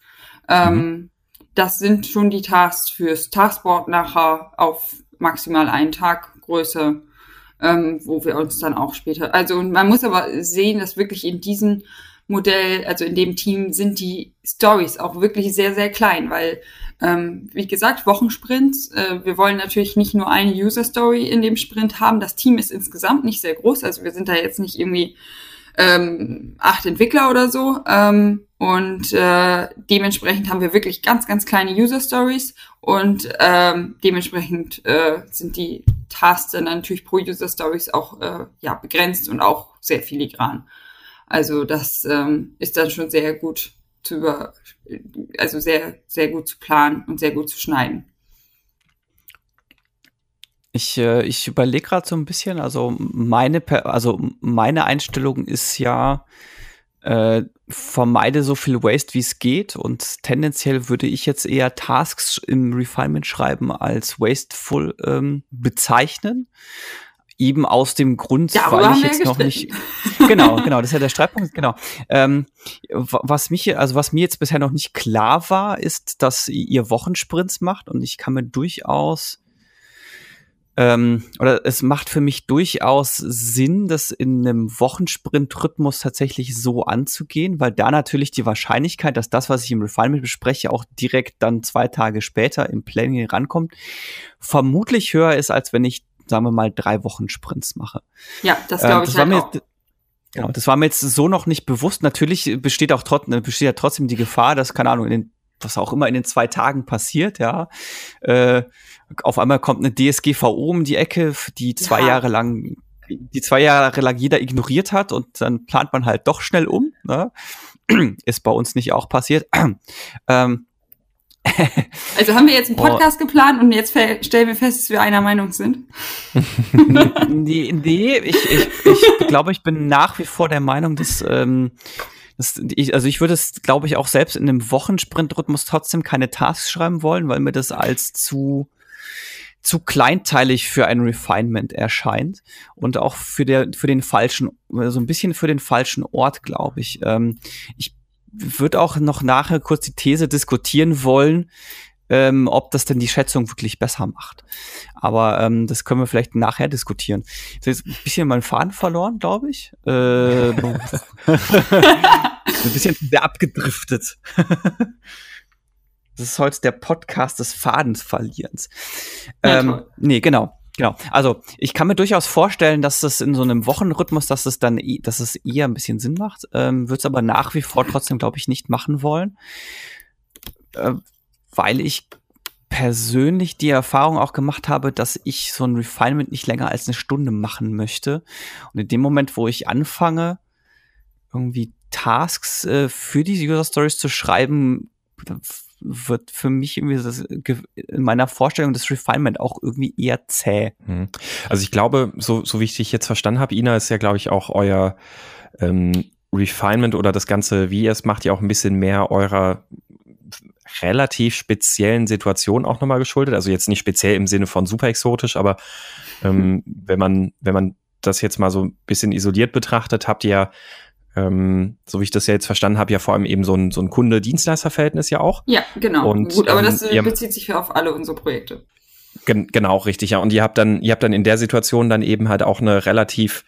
Ähm, mhm. Das sind schon die Tasks fürs Taskboard nachher auf maximal einen Tag Größe ähm, wo wir uns dann auch später, also man muss aber sehen, dass wirklich in diesem Modell, also in dem Team sind die Stories auch wirklich sehr, sehr klein, weil, ähm, wie gesagt, Wochensprints, äh, wir wollen natürlich nicht nur eine User Story in dem Sprint haben. Das Team ist insgesamt nicht sehr groß, also wir sind da jetzt nicht irgendwie ähm, acht Entwickler oder so. Ähm, und äh, dementsprechend haben wir wirklich ganz, ganz kleine User Stories und ähm, dementsprechend äh, sind die Tasks dann natürlich pro User Stories auch äh, ja begrenzt und auch sehr filigran. Also das ähm, ist dann schon sehr gut zu über, also sehr, sehr gut zu planen und sehr gut zu schneiden. Ich, äh, ich überlege gerade so ein bisschen, also meine, also meine Einstellung ist ja, äh, vermeide so viel Waste, wie es geht. Und tendenziell würde ich jetzt eher Tasks im Refinement schreiben als wasteful ähm, bezeichnen. Eben aus dem Grund, Darüber weil ich jetzt noch nicht. genau, genau, das ist ja der Streitpunkt, genau. Ähm, was mich, also was mir jetzt bisher noch nicht klar war, ist, dass ihr Wochensprints macht und ich kann mir durchaus ähm, oder es macht für mich durchaus Sinn, das in einem Wochensprint-Rhythmus tatsächlich so anzugehen, weil da natürlich die Wahrscheinlichkeit, dass das, was ich im Refinement bespreche, auch direkt dann zwei Tage später im Planning rankommt, vermutlich höher ist, als wenn ich, sagen wir mal, drei Wochen Sprints mache. Ja, das glaube ähm, ich halt auch. Genau, das war mir jetzt so noch nicht bewusst. Natürlich besteht auch trotzdem, besteht ja trotzdem die Gefahr, dass, keine Ahnung, in den was auch immer in den zwei Tagen passiert, ja. Äh, auf einmal kommt eine DSGVO um die Ecke, die zwei ja. Jahre lang, die zwei Jahre lang jeder ignoriert hat und dann plant man halt doch schnell um. Ne? Ist bei uns nicht auch passiert. ähm, also haben wir jetzt einen. Podcast oh. geplant und jetzt stellen wir fest, dass wir einer Meinung sind? nee, nee ich, ich, ich glaube, ich bin nach wie vor der Meinung, dass ähm, das, ich, also ich würde es, glaube ich, auch selbst in einem Wochensprint-Rhythmus trotzdem keine Tasks schreiben wollen, weil mir das als zu zu kleinteilig für ein Refinement erscheint und auch für der für den falschen so ein bisschen für den falschen Ort, glaube ich. Ähm, ich würde auch noch nachher kurz die These diskutieren wollen, ähm, ob das denn die Schätzung wirklich besser macht. Aber ähm, das können wir vielleicht nachher diskutieren. Jetzt ein bisschen meinen Faden verloren, glaube ich. Äh, ein bisschen sehr abgedriftet. das ist heute der Podcast des Fadensverlierens. Ähm, nee, genau. Genau. Also ich kann mir durchaus vorstellen, dass das in so einem Wochenrhythmus, dass es dann, dass es eher ein bisschen Sinn macht. Ähm, Würde es aber nach wie vor trotzdem, glaube ich, nicht machen wollen. Äh, weil ich persönlich die Erfahrung auch gemacht habe, dass ich so ein Refinement nicht länger als eine Stunde machen möchte. Und in dem Moment, wo ich anfange, irgendwie Tasks äh, für die User Stories zu schreiben, wird für mich irgendwie das, in meiner Vorstellung das Refinement auch irgendwie eher zäh. Hm. Also ich glaube, so, so wie ich dich jetzt verstanden habe, Ina, ist ja, glaube ich, auch euer ähm, Refinement oder das Ganze, wie ihr es macht, ja auch ein bisschen mehr eurer relativ speziellen Situation auch nochmal geschuldet. Also jetzt nicht speziell im Sinne von super exotisch, aber ähm, wenn man, wenn man das jetzt mal so ein bisschen isoliert betrachtet, habt ihr ja, ähm, so wie ich das ja jetzt verstanden habe, ja vor allem eben so ein, so ein Kunde-Dienstleister-Verhältnis ja auch. Ja, genau. Und, Gut, aber ähm, das äh, bezieht sich ja auf alle unsere Projekte. Gen genau, richtig, ja. Und ihr habt dann, ihr habt dann in der Situation dann eben halt auch eine relativ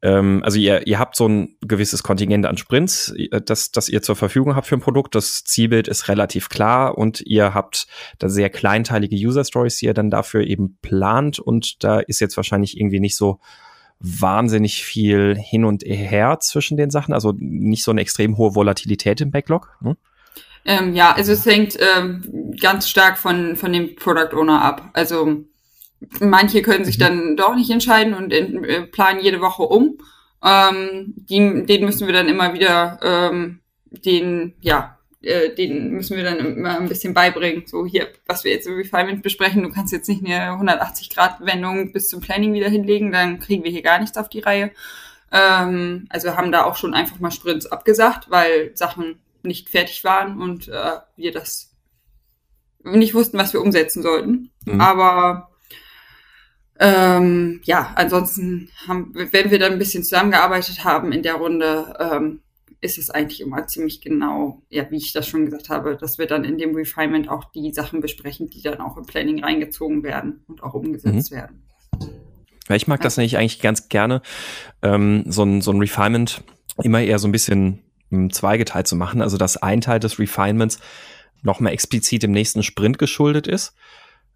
ähm, also ihr, ihr habt so ein gewisses Kontingent an Sprints, äh, das, das ihr zur Verfügung habt für ein Produkt. Das Zielbild ist relativ klar und ihr habt da sehr kleinteilige User Stories, die ihr dann dafür eben plant und da ist jetzt wahrscheinlich irgendwie nicht so wahnsinnig viel hin und her zwischen den Sachen, also nicht so eine extrem hohe Volatilität im Backlog. Ne? Ähm, ja, also es hängt ähm, ganz stark von, von dem Product Owner ab. Also manche können sich dann doch nicht entscheiden und in, äh, planen jede Woche um. Ähm, die, denen müssen wir dann immer wieder ähm, den, ja, äh, den müssen wir dann immer ein bisschen beibringen. So hier, was wir jetzt im Refinement besprechen, du kannst jetzt nicht eine 180-Grad-Wendung bis zum Planning wieder hinlegen, dann kriegen wir hier gar nichts auf die Reihe. Ähm, also haben da auch schon einfach mal Sprints abgesagt, weil Sachen nicht fertig waren und äh, wir das nicht wussten, was wir umsetzen sollten. Mhm. Aber ähm, ja, ansonsten haben, wenn wir dann ein bisschen zusammengearbeitet haben in der Runde, ähm, ist es eigentlich immer ziemlich genau, ja, wie ich das schon gesagt habe, dass wir dann in dem Refinement auch die Sachen besprechen, die dann auch im Planning reingezogen werden und auch umgesetzt mhm. werden. Ja, ich mag das nämlich eigentlich ganz gerne, ähm, so, ein, so ein Refinement immer eher so ein bisschen ähm, zweigeteilt zu machen. Also dass ein Teil des Refinements nochmal explizit im nächsten Sprint geschuldet ist,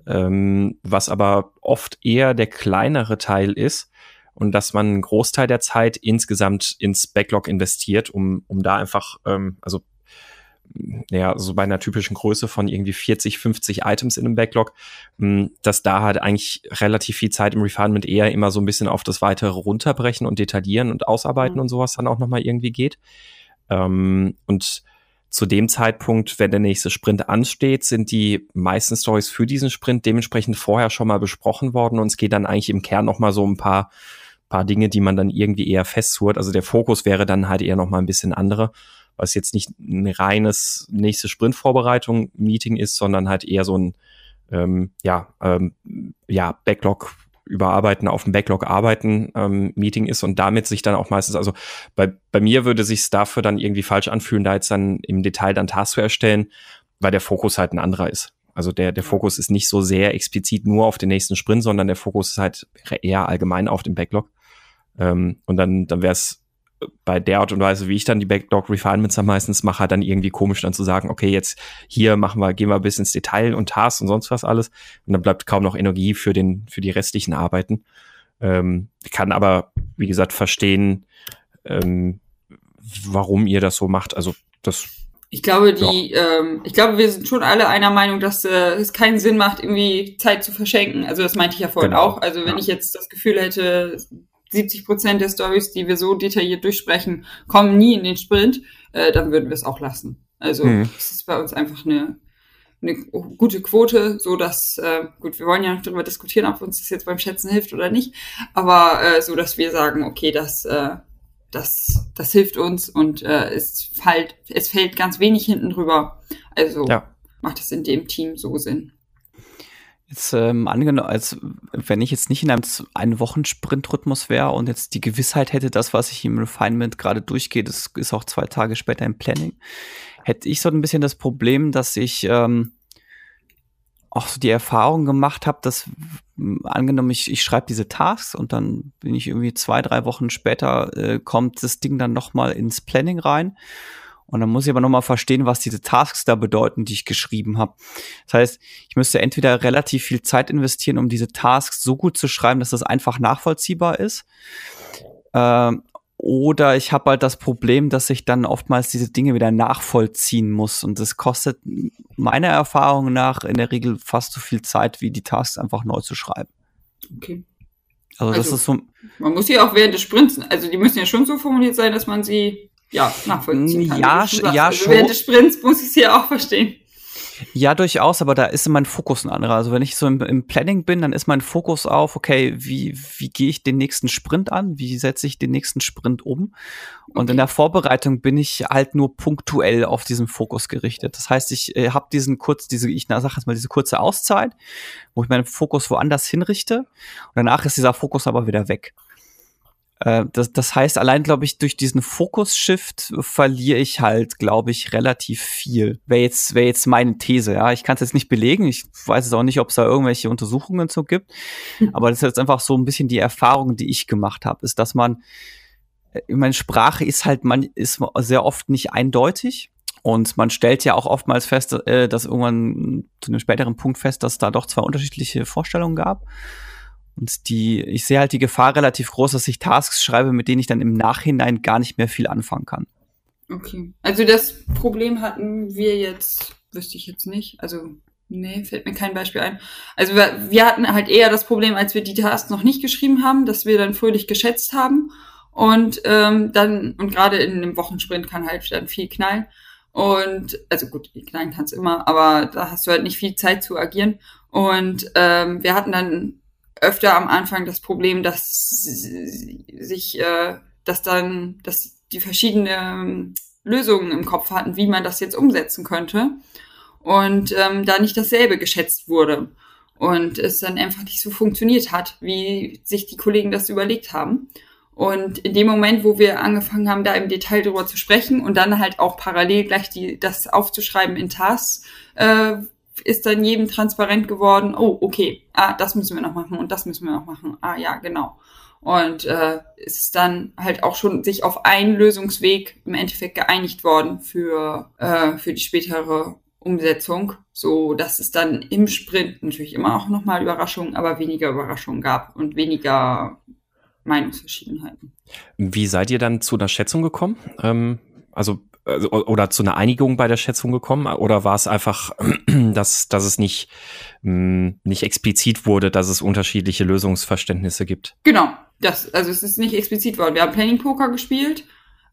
ähm, was aber oft eher der kleinere Teil ist und dass man einen Großteil der Zeit insgesamt ins Backlog investiert, um, um da einfach, ähm, also ja, so bei einer typischen Größe von irgendwie 40, 50 Items in einem Backlog, hm, dass da halt eigentlich relativ viel Zeit im Refinement eher immer so ein bisschen auf das weitere runterbrechen und detaillieren und ausarbeiten mhm. und sowas dann auch nochmal irgendwie geht. Ähm, und zu dem Zeitpunkt, wenn der nächste Sprint ansteht, sind die meisten Stories für diesen Sprint dementsprechend vorher schon mal besprochen worden und es geht dann eigentlich im Kern nochmal so ein paar paar Dinge, die man dann irgendwie eher festzurrt. Also der Fokus wäre dann halt eher noch mal ein bisschen andere, was jetzt nicht ein reines nächste Sprintvorbereitung Meeting ist, sondern halt eher so ein ähm, ja ähm, ja Backlog überarbeiten, auf dem Backlog arbeiten ähm, Meeting ist und damit sich dann auch meistens, also bei, bei mir würde sich dafür dann irgendwie falsch anfühlen, da jetzt dann im Detail dann Tasks zu erstellen, weil der Fokus halt ein anderer ist. Also der, der Fokus ist nicht so sehr explizit nur auf den nächsten Sprint, sondern der Fokus ist halt eher allgemein auf dem Backlog. Ähm, und dann, dann wäre es bei der Art und Weise, wie ich dann die Backlog Refinements am meistens mache, dann irgendwie komisch dann zu sagen, okay, jetzt hier machen wir, gehen wir bis ins Detail und Tasks und sonst was alles. Und dann bleibt kaum noch Energie für den, für die restlichen Arbeiten. Ähm, ich kann aber, wie gesagt, verstehen, ähm, warum ihr das so macht. Also das ich glaube, die, ja. ähm, ich glaube, wir sind schon alle einer Meinung, dass äh, es keinen Sinn macht, irgendwie Zeit zu verschenken. Also das meinte ich ja vorhin genau. auch. Also wenn ja. ich jetzt das Gefühl hätte, 70 Prozent der Stories, die wir so detailliert durchsprechen, kommen nie in den Sprint, äh, dann würden wir es auch lassen. Also mhm. das ist bei uns einfach eine, eine gute Quote, so dass äh, gut, wir wollen ja noch darüber diskutieren, ob uns das jetzt beim Schätzen hilft oder nicht, aber äh, so, dass wir sagen, okay, das äh, das das hilft uns und äh, es fällt es fällt ganz wenig hinten drüber. Also ja. macht es in dem Team so Sinn. Jetzt ähm, angenommen, als wenn ich jetzt nicht in einem einen Wochen Sprint-Rhythmus wäre und jetzt die Gewissheit hätte, das, was ich im Refinement gerade durchgehe, das ist auch zwei Tage später im Planning, hätte ich so ein bisschen das Problem, dass ich ähm, auch so die Erfahrung gemacht habe, dass angenommen, ich, ich schreibe diese Tasks und dann bin ich irgendwie zwei, drei Wochen später, äh, kommt das Ding dann nochmal ins Planning rein und dann muss ich aber nochmal verstehen, was diese Tasks da bedeuten, die ich geschrieben habe. Das heißt, ich müsste entweder relativ viel Zeit investieren, um diese Tasks so gut zu schreiben, dass das einfach nachvollziehbar ist. Ähm, oder ich habe halt das Problem, dass ich dann oftmals diese Dinge wieder nachvollziehen muss. Und das kostet meiner Erfahrung nach in der Regel fast so viel Zeit, wie die Tasks einfach neu zu schreiben. Okay. Also, also das ist so. Man muss sie auch während des Sprints, also die müssen ja schon so formuliert sein, dass man sie ja, nachvollziehen kann. Ja, ja, also schon. Während des Sprints muss ich es ja auch verstehen. Ja, durchaus, aber da ist mein Fokus ein anderer. Also wenn ich so im, im, Planning bin, dann ist mein Fokus auf, okay, wie, wie gehe ich den nächsten Sprint an? Wie setze ich den nächsten Sprint um? Und okay. in der Vorbereitung bin ich halt nur punktuell auf diesen Fokus gerichtet. Das heißt, ich äh, habe diesen kurz, diese, ich sag jetzt mal, diese kurze Auszeit, wo ich meinen Fokus woanders hinrichte. Und danach ist dieser Fokus aber wieder weg. Äh, das, das heißt, allein, glaube ich, durch diesen Fokus-Shift verliere ich halt, glaube ich, relativ viel. Wäre jetzt, wäre jetzt meine These, ja. Ich kann es jetzt nicht belegen. Ich weiß es auch nicht, ob es da irgendwelche Untersuchungen zu gibt. Mhm. Aber das ist jetzt einfach so ein bisschen die Erfahrung, die ich gemacht habe, ist, dass man, äh, ich meine, Sprache ist halt, man ist sehr oft nicht eindeutig. Und man stellt ja auch oftmals fest, äh, dass irgendwann zu einem späteren Punkt fest, dass es da doch zwei unterschiedliche Vorstellungen gab. Und die, ich sehe halt die Gefahr relativ groß, dass ich Tasks schreibe, mit denen ich dann im Nachhinein gar nicht mehr viel anfangen kann. Okay. Also das Problem hatten wir jetzt, wüsste ich jetzt nicht. Also Nee, fällt mir kein Beispiel ein. Also wir, wir hatten halt eher das Problem, als wir die Tasks noch nicht geschrieben haben, dass wir dann fröhlich geschätzt haben und ähm, dann und gerade in einem Wochensprint kann halt dann viel knallen und also gut, knallen kann es immer, aber da hast du halt nicht viel Zeit zu agieren und ähm, wir hatten dann öfter am Anfang das Problem, dass sich, äh, dass dann, dass die verschiedenen Lösungen im Kopf hatten, wie man das jetzt umsetzen könnte und ähm, da nicht dasselbe geschätzt wurde und es dann einfach nicht so funktioniert hat, wie sich die Kollegen das überlegt haben. Und in dem Moment, wo wir angefangen haben, da im Detail drüber zu sprechen und dann halt auch parallel gleich die, das aufzuschreiben in Tasks, äh, ist dann jedem transparent geworden, oh, okay, ah, das müssen wir noch machen und das müssen wir noch machen. Ah ja, genau. Und äh, ist dann halt auch schon sich auf einen Lösungsweg im Endeffekt geeinigt worden für, äh, für die spätere Umsetzung, so dass es dann im Sprint natürlich immer auch nochmal Überraschungen, aber weniger Überraschungen gab und weniger Meinungsverschiedenheiten. Wie seid ihr dann zu einer Schätzung gekommen? Ähm, also also, oder zu einer Einigung bei der Schätzung gekommen? Oder war es einfach, dass, dass es nicht, mh, hm, nicht explizit wurde, dass es unterschiedliche Lösungsverständnisse gibt? Genau, das, also es ist nicht explizit worden. Wir haben Planning Poker gespielt,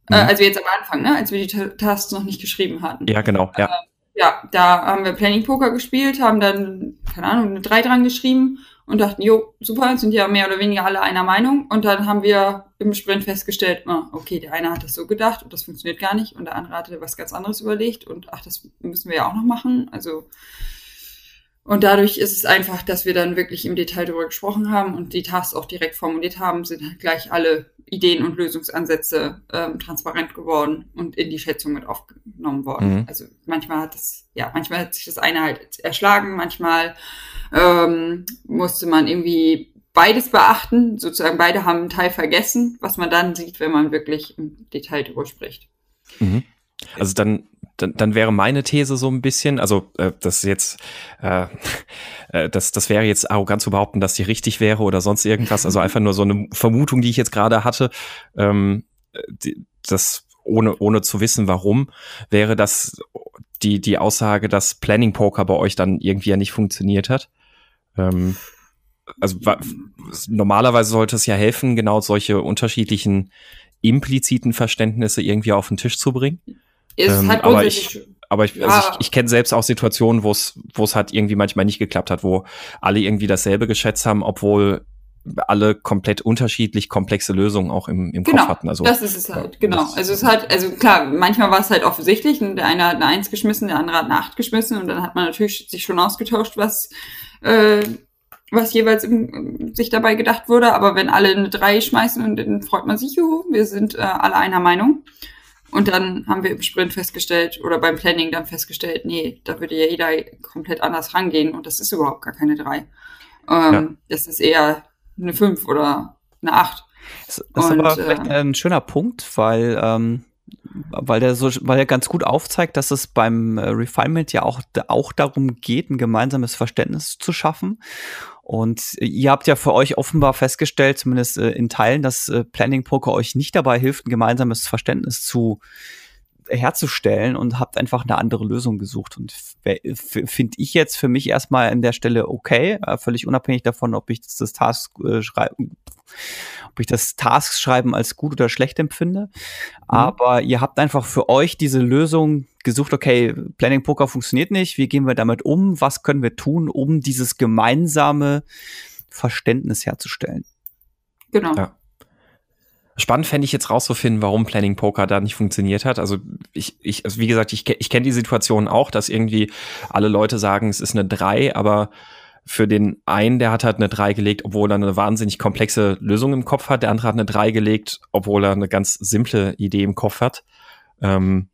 äh, mhm. äh, also jetzt am Anfang, ne, als wir die Tasks noch nicht geschrieben hatten. Ja, genau, ja. Äh, ja, da haben wir Planning Poker gespielt, haben dann, keine Ahnung, eine 3 dran geschrieben und dachten, jo, super, sind ja mehr oder weniger alle einer Meinung. Und dann haben wir im Sprint festgestellt, okay, der eine hat das so gedacht und das funktioniert gar nicht und der andere hatte was ganz anderes überlegt und ach, das müssen wir ja auch noch machen. Also und dadurch ist es einfach, dass wir dann wirklich im Detail darüber gesprochen haben und die Tasks auch direkt formuliert haben, sind halt gleich alle Ideen und Lösungsansätze ähm, transparent geworden und in die Schätzung mit aufgenommen worden. Mhm. Also manchmal hat es, ja, manchmal hat sich das eine halt erschlagen, manchmal ähm, musste man irgendwie beides beachten. Sozusagen beide haben einen Teil vergessen, was man dann sieht, wenn man wirklich im Detail darüber spricht. Mhm. Also dann dann, dann wäre meine These so ein bisschen, also äh, das jetzt, äh, äh, das, das wäre jetzt arrogant zu behaupten, dass die richtig wäre oder sonst irgendwas. Also einfach nur so eine Vermutung, die ich jetzt gerade hatte, ähm, die, das ohne, ohne zu wissen, warum, wäre das die, die Aussage, dass Planning Poker bei euch dann irgendwie ja nicht funktioniert hat. Ähm, also normalerweise sollte es ja helfen, genau solche unterschiedlichen impliziten Verständnisse irgendwie auf den Tisch zu bringen. Ist ähm, halt aber ich, aber ich, also ja. ich, ich kenne selbst auch Situationen, wo es wo es halt irgendwie manchmal nicht geklappt hat, wo alle irgendwie dasselbe geschätzt haben, obwohl alle komplett unterschiedlich komplexe Lösungen auch im, im genau, Kopf hatten. Also das ist es halt, genau. Also es hat, also klar, manchmal war es halt offensichtlich und der eine hat eine Eins geschmissen, der andere hat eine Acht geschmissen und dann hat man natürlich sich schon ausgetauscht, was äh, was jeweils im, sich dabei gedacht wurde. Aber wenn alle eine Drei schmeißen und dann freut man sich, juhu, wir sind äh, alle einer Meinung. Und dann haben wir im Sprint festgestellt oder beim Planning dann festgestellt, nee, da würde ja jeder komplett anders rangehen und das ist überhaupt gar keine drei. Ähm, ja. Das ist eher eine fünf oder eine acht. Das, das und, ist aber vielleicht äh, ein schöner Punkt, weil ähm, weil der so, weil er ganz gut aufzeigt, dass es beim äh, Refinement ja auch, auch darum geht, ein gemeinsames Verständnis zu schaffen. Und ihr habt ja für euch offenbar festgestellt, zumindest äh, in Teilen, dass äh, Planning Poker euch nicht dabei hilft, ein gemeinsames Verständnis zu herzustellen und habt einfach eine andere Lösung gesucht. Und finde ich jetzt für mich erstmal an der Stelle okay, äh, völlig unabhängig davon, ob ich das, das Task äh, schreiben, ob ich das Task schreiben als gut oder schlecht empfinde. Mhm. Aber ihr habt einfach für euch diese Lösung gesucht, okay, Planning Poker funktioniert nicht, wie gehen wir damit um, was können wir tun, um dieses gemeinsame Verständnis herzustellen. Genau. Ja. Spannend fände ich jetzt rauszufinden, warum Planning Poker da nicht funktioniert hat. Also ich, ich also wie gesagt, ich, ich kenne die Situation auch, dass irgendwie alle Leute sagen, es ist eine 3, aber für den einen, der hat halt eine 3 gelegt, obwohl er eine wahnsinnig komplexe Lösung im Kopf hat. Der andere hat eine 3 gelegt, obwohl er eine ganz simple Idee im Kopf hat. Ähm,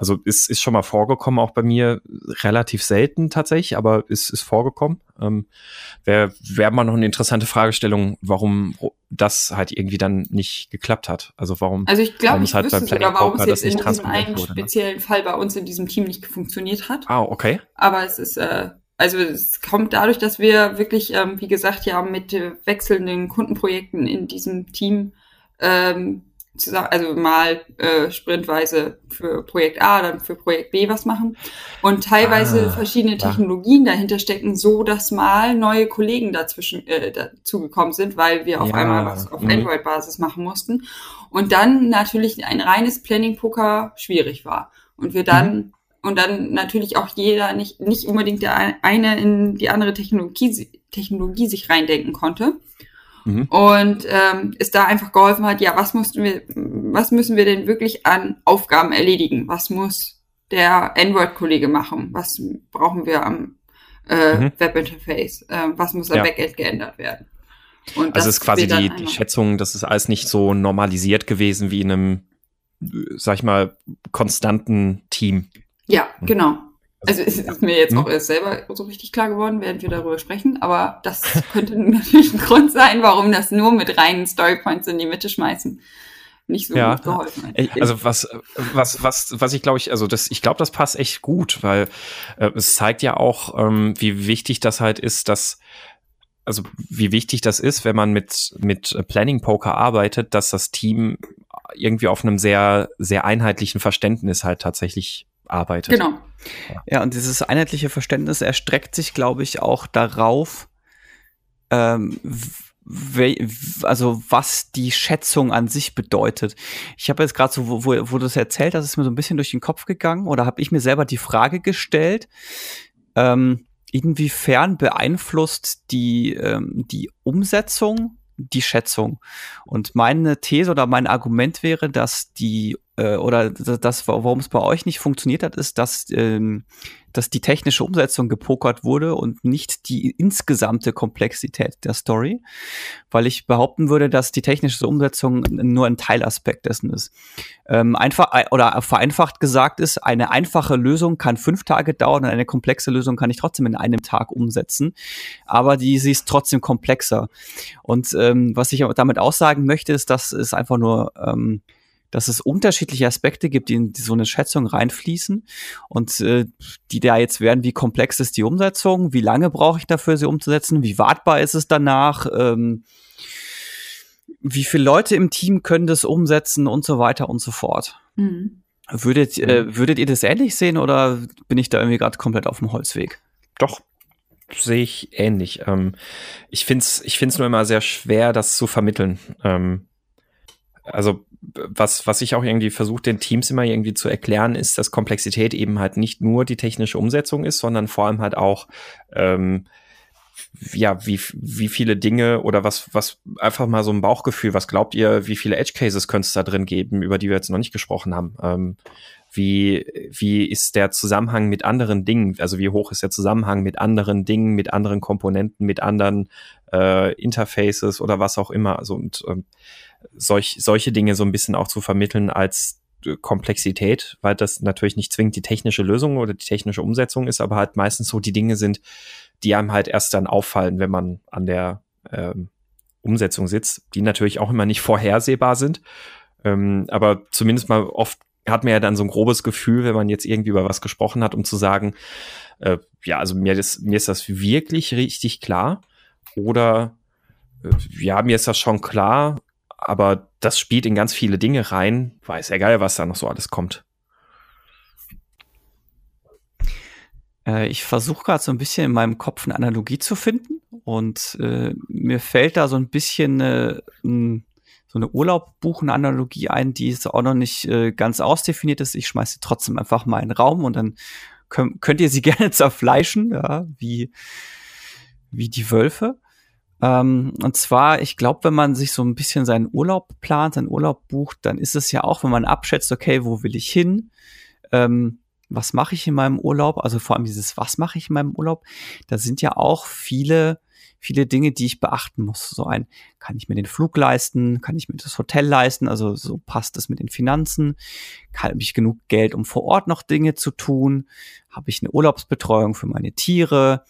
also ist, ist schon mal vorgekommen, auch bei mir relativ selten tatsächlich, aber ist, ist vorgekommen. Ähm, Wäre wär mal noch eine interessante Fragestellung, warum das halt irgendwie dann nicht geklappt hat. Also warum, also ich glaube, ich halt wüsste sogar, warum es jetzt in diesem einen wurde, ne? speziellen ne? Fall bei uns in diesem Team nicht funktioniert hat. Ah, okay. Aber es ist, äh, also es kommt dadurch, dass wir wirklich, ähm, wie gesagt, ja mit wechselnden Kundenprojekten in diesem Team ähm, zusammen, also mal äh, sprintweise für Projekt A, dann für Projekt B was machen und teilweise Ah, verschiedene ja. Technologien dahinter stecken, so dass mal neue Kollegen dazwischen äh, dazugekommen sind, weil wir auf Ja, einmal was auf mhm. Android-Basis machen mussten und dann natürlich ein reines Planning-Poker schwierig war und wir dann Mhm. und dann natürlich auch jeder nicht nicht unbedingt der eine in die andere Technologie Technologie sich reindenken konnte Mhm. und ähm, es da einfach geholfen hat, ja, was mussten wir, was müssen wir denn wirklich an Aufgaben erledigen? Was muss der Android-Kollege machen? Was brauchen wir am äh, Mhm. Webinterface? Äh, was muss am Ja. Backend geändert werden? Und Also das ist quasi die, die Schätzung, das ist alles nicht so normalisiert gewesen wie in einem, sag ich mal, konstanten Team. Ja, genau. Also es ist mir jetzt Hm? auch erst selber so richtig klar geworden, während wir darüber sprechen, aber das könnte natürlich ein Grund sein, warum das nur mit reinen Storypoints in die Mitte schmeißen nicht so Ja. gut geholfen Also was, was, was, was ich glaube ich, also das, ich glaube, das passt echt gut, weil äh, es zeigt ja auch, ähm, wie wichtig das halt ist, dass also wie wichtig das ist, wenn man mit mit Planning Poker arbeitet, dass das Team irgendwie auf einem sehr sehr einheitlichen Verständnis halt tatsächlich arbeitet. Genau. Ja, und dieses einheitliche Verständnis erstreckt sich, glaube ich, auch darauf, ähm, also was die Schätzung an sich bedeutet. Ich habe jetzt gerade so, wo, wo, wo du das erzählt hast, ist mir so ein bisschen durch den Kopf gegangen oder habe ich mir selber die Frage gestellt, ähm, inwiefern beeinflusst die, ähm, die Umsetzung die Schätzung? Und meine These oder mein Argument wäre, dass die äh, oder das, warum es bei euch nicht funktioniert hat, ist, dass, ähm, dass die technische Umsetzung gepokert wurde und nicht die insgesamte Komplexität der Story, weil ich behaupten würde, dass die technische Umsetzung nur ein Teilaspekt dessen ist. Ähm, einfach oder vereinfacht gesagt ist, eine einfache Lösung kann fünf Tage dauern und eine komplexe Lösung kann ich trotzdem in einem Tag umsetzen, aber die sie ist trotzdem komplexer. Und ähm, was ich damit aussagen möchte, ist, dass es einfach nur ähm, dass es unterschiedliche Aspekte gibt, die in so eine Schätzung reinfließen und äh, die da jetzt werden, wie komplex ist die Umsetzung, wie lange brauche ich dafür, sie umzusetzen, wie wartbar ist es danach, ähm, wie viele Leute im Team können das umsetzen und so weiter und so fort. Mhm. Würdet, äh, würdet ihr das ähnlich sehen oder bin ich da irgendwie gerade komplett auf dem Holzweg? Doch, sehe ich ähnlich. Ähm, ich finde es ich find's nur immer sehr schwer, das zu vermitteln. Ähm, also was, was ich auch irgendwie versuche, den Teams immer irgendwie zu erklären, ist, dass Komplexität eben halt nicht nur die technische Umsetzung ist, sondern vor allem halt auch ähm, ja, wie, wie viele Dinge oder was, was einfach mal so ein Bauchgefühl, was glaubt ihr, wie viele Edge Cases könnte es da drin geben, über die wir jetzt noch nicht gesprochen haben? Ähm, wie, wie ist der Zusammenhang mit anderen Dingen? Also wie hoch ist der Zusammenhang mit anderen Dingen, mit anderen Komponenten, mit anderen äh, Interfaces oder was auch immer? Also und ähm, solch, solche Dinge so ein bisschen auch zu vermitteln als äh, Komplexität, weil das natürlich nicht zwingend die technische Lösung oder die technische Umsetzung ist, aber halt meistens so die Dinge sind, die einem halt erst dann auffallen, wenn man an der ähm, Umsetzung sitzt, die natürlich auch immer nicht vorhersehbar sind. Ähm, aber zumindest mal oft hat man ja dann so ein grobes Gefühl, wenn man jetzt irgendwie über was gesprochen hat, um zu sagen, äh, ja, also mir, das, mir ist das wirklich richtig klar. Oder äh, ja, mir ist das schon klar, aber das spielt in ganz viele Dinge rein. Weiß ja geil, was da noch so alles kommt. Äh, ich versuche gerade so ein bisschen in meinem Kopf eine Analogie zu finden und äh, mir fällt da so ein bisschen äh, ein, so eine Urlaubbuchen-Analogie ein, die ist auch noch nicht äh, ganz ausdefiniert ist. Ich schmeiße sie trotzdem einfach mal in den Raum und dann könnt, könnt ihr sie gerne zerfleischen, ja, wie, wie die Wölfe. Ähm, und zwar, ich glaube, wenn man sich so ein bisschen seinen Urlaub plant, seinen Urlaub bucht, dann ist es ja auch, wenn man abschätzt, okay, wo will ich hin? Ähm, was mache ich in meinem Urlaub? Also vor allem dieses, was mache ich in meinem Urlaub? Da sind ja auch viele, viele Dinge, die ich beachten muss. So ein, kann ich mir den Flug leisten? Kann ich mir das Hotel leisten? Also so passt es mit den Finanzen? Habe ich genug Geld, um vor Ort noch Dinge zu tun? Habe ich eine Urlaubsbetreuung für meine Tiere?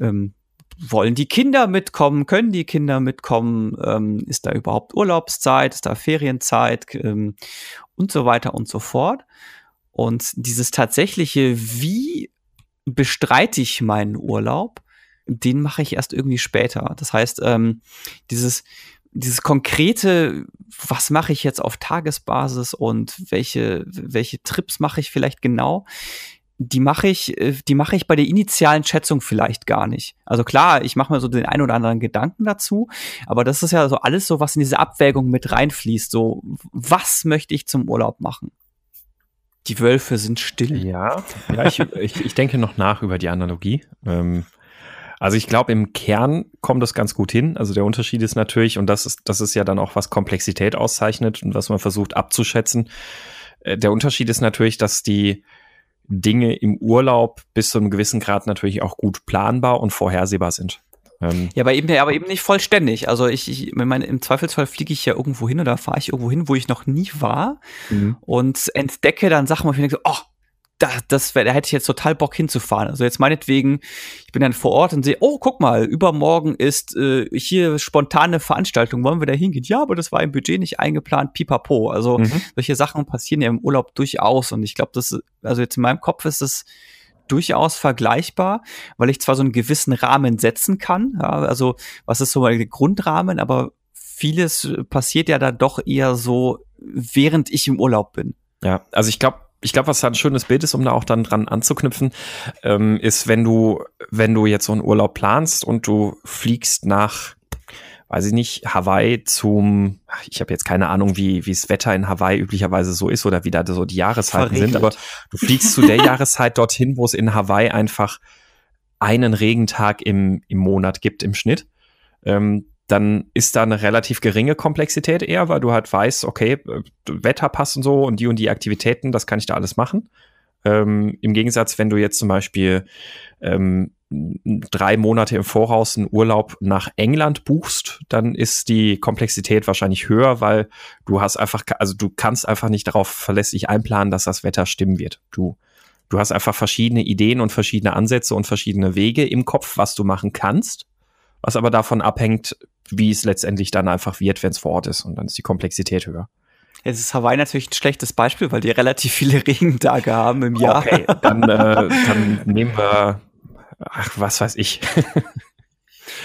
Ähm, wollen die Kinder mitkommen? Können die Kinder mitkommen? Ähm, ist da überhaupt Urlaubszeit? Ist da Ferienzeit? Ähm, und so weiter und so fort. Und dieses tatsächliche, wie bestreite ich meinen Urlaub, den mache ich erst irgendwie später. Das heißt, ähm, dieses, dieses konkrete, was mache ich jetzt auf Tagesbasis und welche, welche Trips mache ich vielleicht genau, die mache ich, äh, die mache ich bei der initialen Schätzung vielleicht gar nicht. Also klar, ich mache mir so den ein oder anderen Gedanken dazu, aber das ist ja so alles so, was in diese Abwägung mit reinfließt. So, was möchte ich zum Urlaub machen? Die Wölfe sind still. Ja, ja ich, ich, ich denke noch nach über die Analogie. Ähm, also ich glaube, im Kern kommt das ganz gut hin. Also der Unterschied ist natürlich, und das ist, das ist ja dann auch, was Komplexität auszeichnet und was man versucht abzuschätzen. Äh, der Unterschied ist natürlich, dass die Dinge im Urlaub bis zu einem gewissen Grad natürlich auch gut planbar und vorhersehbar sind. Ähm, ja, aber eben, aber eben nicht vollständig. Also ich, ich meine, im Zweifelsfall fliege ich ja irgendwo hin oder fahre ich irgendwo hin, wo ich noch nie war mhm. und entdecke dann Sachen, wo ich mir denke, oh, da, das wär, da hätte ich jetzt total Bock hinzufahren. Also jetzt meinetwegen, ich bin dann vor Ort und sehe, oh, guck mal, übermorgen ist äh, hier spontane Veranstaltung, wollen wir da hingehen? Ja, aber das war im Budget nicht eingeplant, pipapo. Also mhm. solche Sachen passieren ja im Urlaub durchaus und ich glaube, das, also jetzt in meinem Kopf ist es durchaus vergleichbar, weil ich zwar so einen gewissen Rahmen setzen kann, ja, also was ist so mal der Grundrahmen, aber vieles passiert ja dann doch eher so, während ich im Urlaub bin. Ja, also ich glaube, ich glaube, was da ein schönes Bild ist, um da auch dann dran anzuknüpfen, ähm, ist, wenn du, wenn du jetzt so einen Urlaub planst und du fliegst nach, weiß ich nicht, Hawaii zum, ich habe jetzt keine Ahnung, wie wie es Wetter in Hawaii üblicherweise so ist oder wie da so die Jahreszeiten Verregnet. sind, aber du fliegst zu der Jahreszeit dorthin, wo es in Hawaii einfach einen Regentag im, im Monat gibt im Schnitt. Ähm, dann ist da eine relativ geringe Komplexität eher, weil du halt weißt, okay, äh, Wetter passt und so und die und die Aktivitäten, das kann ich da alles machen. Ähm, Im Gegensatz, wenn du jetzt zum Beispiel ähm, drei Monate im Voraus einen Urlaub nach England buchst, dann ist die Komplexität wahrscheinlich höher, weil du hast einfach, also du kannst einfach nicht darauf verlässlich einplanen, dass das Wetter stimmen wird. Du, du hast einfach verschiedene Ideen und verschiedene Ansätze und verschiedene Wege im Kopf, was du machen kannst was aber davon abhängt, wie es letztendlich dann einfach wird, wenn es vor Ort ist. Und dann ist die Komplexität höher. Jetzt ist Hawaii natürlich ein schlechtes Beispiel, weil die relativ viele Regentage haben im Jahr. Okay, dann, äh, dann nehmen wir, ach, was weiß ich.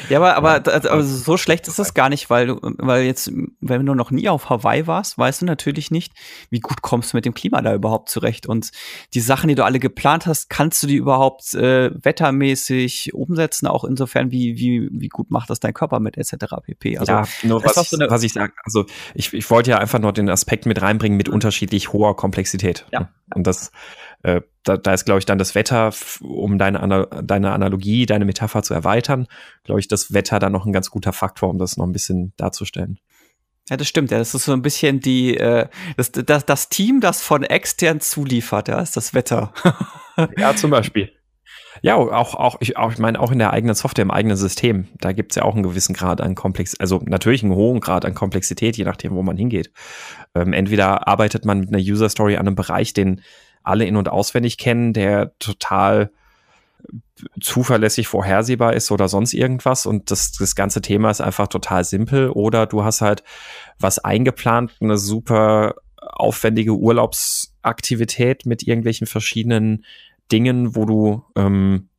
Ja, aber, aber also so schlecht ist das gar nicht, weil du, weil jetzt, wenn du noch nie auf Hawaii warst, weißt du natürlich nicht, wie gut kommst du mit dem Klima da überhaupt zurecht. Und die Sachen, die du alle geplant hast, kannst du die überhaupt äh, wettermäßig umsetzen, auch insofern, wie, wie, wie gut macht das dein Körper mit etc. pp. Also, ja, nur was, ich, was ich sage, also ich, ich wollte ja einfach nur den Aspekt mit reinbringen mit unterschiedlich hoher Komplexität. Ja. Und das äh, da, da ist, glaube ich, dann das Wetter, um deine, deine Analogie, deine Metapher zu erweitern, glaube ich, das Wetter dann noch ein ganz guter Faktor, um das noch ein bisschen darzustellen. Ja, das stimmt. Ja, das ist so ein bisschen die äh, das, das, das Team, das von extern zuliefert, ja, ist das Wetter. ja, zum Beispiel. Ja, auch, auch, ich, auch, ich meine, auch in der eigenen Software, im eigenen System, da gibt's ja auch einen gewissen Grad an Komplex, also natürlich einen hohen Grad an Komplexität, je nachdem, wo man hingeht. Ähm, entweder arbeitet man mit einer User Story an einem Bereich, den alle in- und auswendig kennen, der total zuverlässig vorhersehbar ist oder sonst irgendwas und das, das ganze Thema ist einfach total simpel oder du hast halt was eingeplant, eine super aufwendige Urlaubsaktivität mit irgendwelchen verschiedenen Dingen, wo du ähm,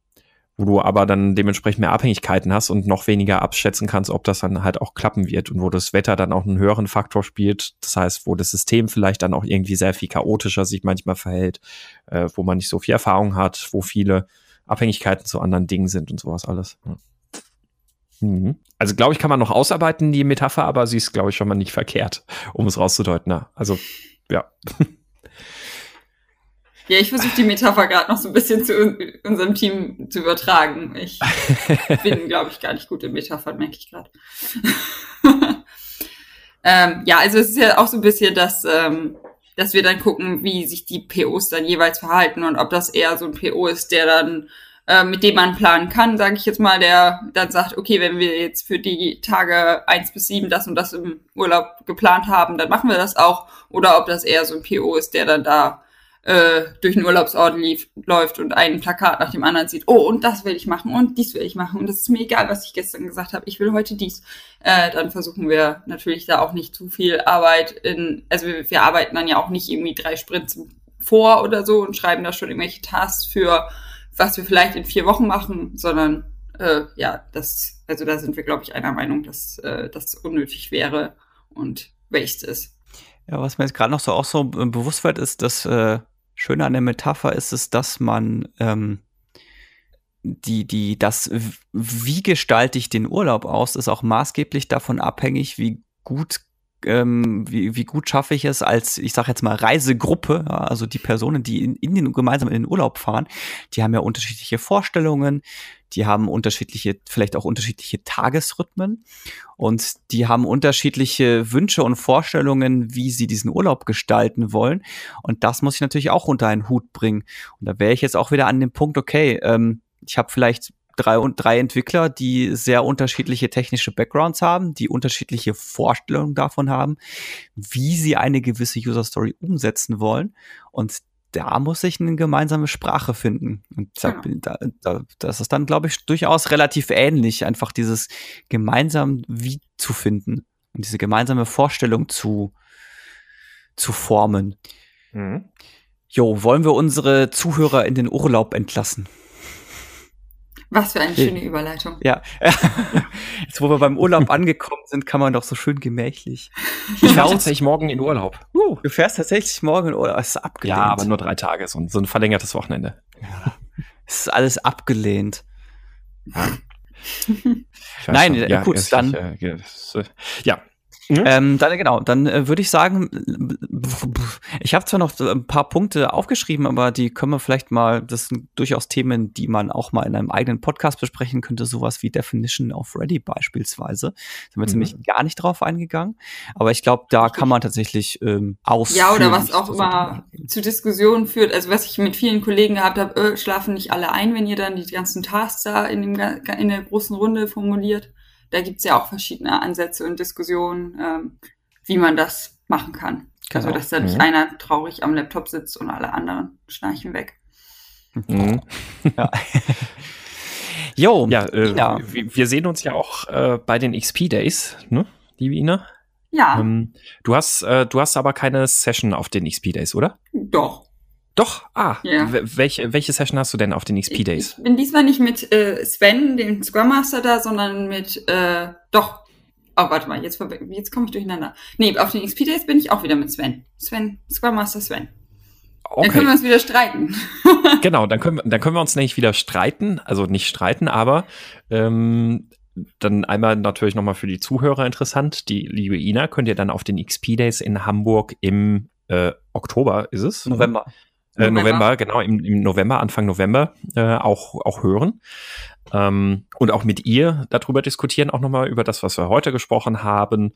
wo du aber dann dementsprechend mehr Abhängigkeiten hast und noch weniger abschätzen kannst, ob das dann halt auch klappen wird und wo das Wetter dann auch einen höheren Faktor spielt. Das heißt, wo das System vielleicht dann auch irgendwie sehr viel chaotischer sich manchmal verhält, äh, wo man nicht so viel Erfahrung hat, wo viele Abhängigkeiten zu anderen Dingen sind und sowas alles. Ja. Mhm. Also glaube ich, kann man noch ausarbeiten, die Metapher, aber sie ist, glaube ich, schon mal nicht verkehrt, um es rauszudeuten. Na, also, ja. Ja, ich versuche die Metapher gerade noch so ein bisschen zu unserem Team zu übertragen. Ich bin, glaube ich, gar nicht gut in Metaphern, merke ich gerade. ähm, ja, also es ist ja auch so ein bisschen, dass, ähm, dass wir dann gucken, wie sich die POs dann jeweils verhalten und ob das eher so ein PO ist, der dann äh, mit dem man planen kann, sage ich jetzt mal, der dann sagt, okay, wenn wir jetzt für die Tage eins bis sieben das und das im Urlaub geplant haben, dann machen wir das auch. Oder ob das eher so ein PO ist, der dann da äh, durch den Urlaubsort lief, läuft und ein Plakat nach dem anderen sieht, oh, und das will ich machen und dies will ich machen und das ist mir egal, was ich gestern gesagt habe, ich will heute dies. Äh, dann versuchen wir natürlich da auch nicht zu viel Arbeit in, also wir, wir arbeiten dann ja auch nicht irgendwie drei Sprints vor oder so und schreiben da schon irgendwelche Tasks für, was wir vielleicht in vier Wochen machen, sondern äh, ja, das, also da sind wir, glaube ich, einer Meinung, dass äh, das unnötig wäre und Waste ist. Ja, was mir jetzt gerade noch so auch so bewusst wird, ist, dass äh, Schöne an der Metapher ist es, dass man ähm, die, die, das, wie gestalte ich den Urlaub aus, ist auch maßgeblich davon abhängig, wie gut ähm, wie, wie gut schaffe ich es als, ich sage jetzt mal, Reisegruppe, ja, also die Personen, die in, in den, gemeinsam in den Urlaub fahren, die haben ja unterschiedliche Vorstellungen, die haben unterschiedliche, vielleicht auch unterschiedliche Tagesrhythmen und die haben unterschiedliche Wünsche und Vorstellungen, wie sie diesen Urlaub gestalten wollen. Und das muss ich natürlich auch unter einen Hut bringen. Und da wäre ich jetzt auch wieder an dem Punkt, okay, ähm, ich habe vielleicht drei und drei Entwickler, die sehr unterschiedliche technische Backgrounds haben, die unterschiedliche Vorstellungen davon haben, wie sie eine gewisse User Story umsetzen wollen. Und da muss ich eine gemeinsame Sprache finden. Und da, genau. da, da, das ist dann, glaube ich, durchaus relativ ähnlich, einfach dieses gemeinsam wie zu finden und diese gemeinsame Vorstellung zu, zu formen. Mhm. Jo, wollen wir unsere Zuhörer in den Urlaub entlassen? Was für eine schöne Überleitung. Ja. Jetzt, wo wir beim Urlaub angekommen sind, kann man doch so schön gemächlich. Ich fahre tatsächlich morgen in Urlaub. Uh, du fährst tatsächlich morgen in Urlaub. Das ist abgelehnt. Ja, aber nur drei Tage. So ein, so ein verlängertes Wochenende. Ja. Es ist alles abgelehnt. Ja. Nein, schon. ja, gut, dann. Ich, äh, ja, Mhm. Ähm, dann genau, dann äh, würde ich sagen, ich habe zwar noch ein paar Punkte aufgeschrieben, aber die können wir vielleicht mal, das sind durchaus Themen, die man auch mal in einem eigenen Podcast besprechen könnte, sowas wie Definition of Ready beispielsweise. Da sind wir mhm. nämlich gar nicht drauf eingegangen, aber ich glaube, da kann man tatsächlich ähm, aus. Ja, oder was auch immer zu Diskussionen führt, also was ich mit vielen Kollegen gehabt habe, äh, schlafen nicht alle ein, wenn ihr dann die ganzen Tasks da in, dem, in der großen Runde formuliert da gibt's ja auch verschiedene Ansätze und Diskussionen, ähm, wie man das machen kann. Also, genau. Also, dass da nicht mhm. einer traurig am Laptop sitzt und alle anderen schnarchen weg. Mhm. Ja. jo, ja, äh, ja, wir sehen uns ja auch äh, bei den XP Days, ne, liebe Ina? Ja. Ähm, du hast, äh, du hast aber keine Session auf den XP Days, oder? Doch. Doch, ah, ja. welche, welche Session hast du denn auf den XP Days? Ich, bin diesmal nicht mit äh, Sven, dem Scrum Master da, sondern mit, äh, doch, oh, warte mal, jetzt, jetzt komme ich durcheinander. Nee, auf den XP Days bin ich auch wieder mit Sven. Sven, Scrum Master Sven. Okay. Dann können wir uns wieder streiten. genau, dann können, wir, dann können wir uns nämlich wieder streiten, also nicht streiten, aber ähm, dann einmal natürlich nochmal für die Zuhörer interessant. Die liebe Ina könnt ihr dann auf den XP Days in Hamburg im äh, Oktober, ist es? November. Äh, November. genau, im, im, November, Anfang November äh, auch, auch hören. Ähm, und auch mit ihr darüber diskutieren, auch nochmal über das, was wir heute gesprochen haben.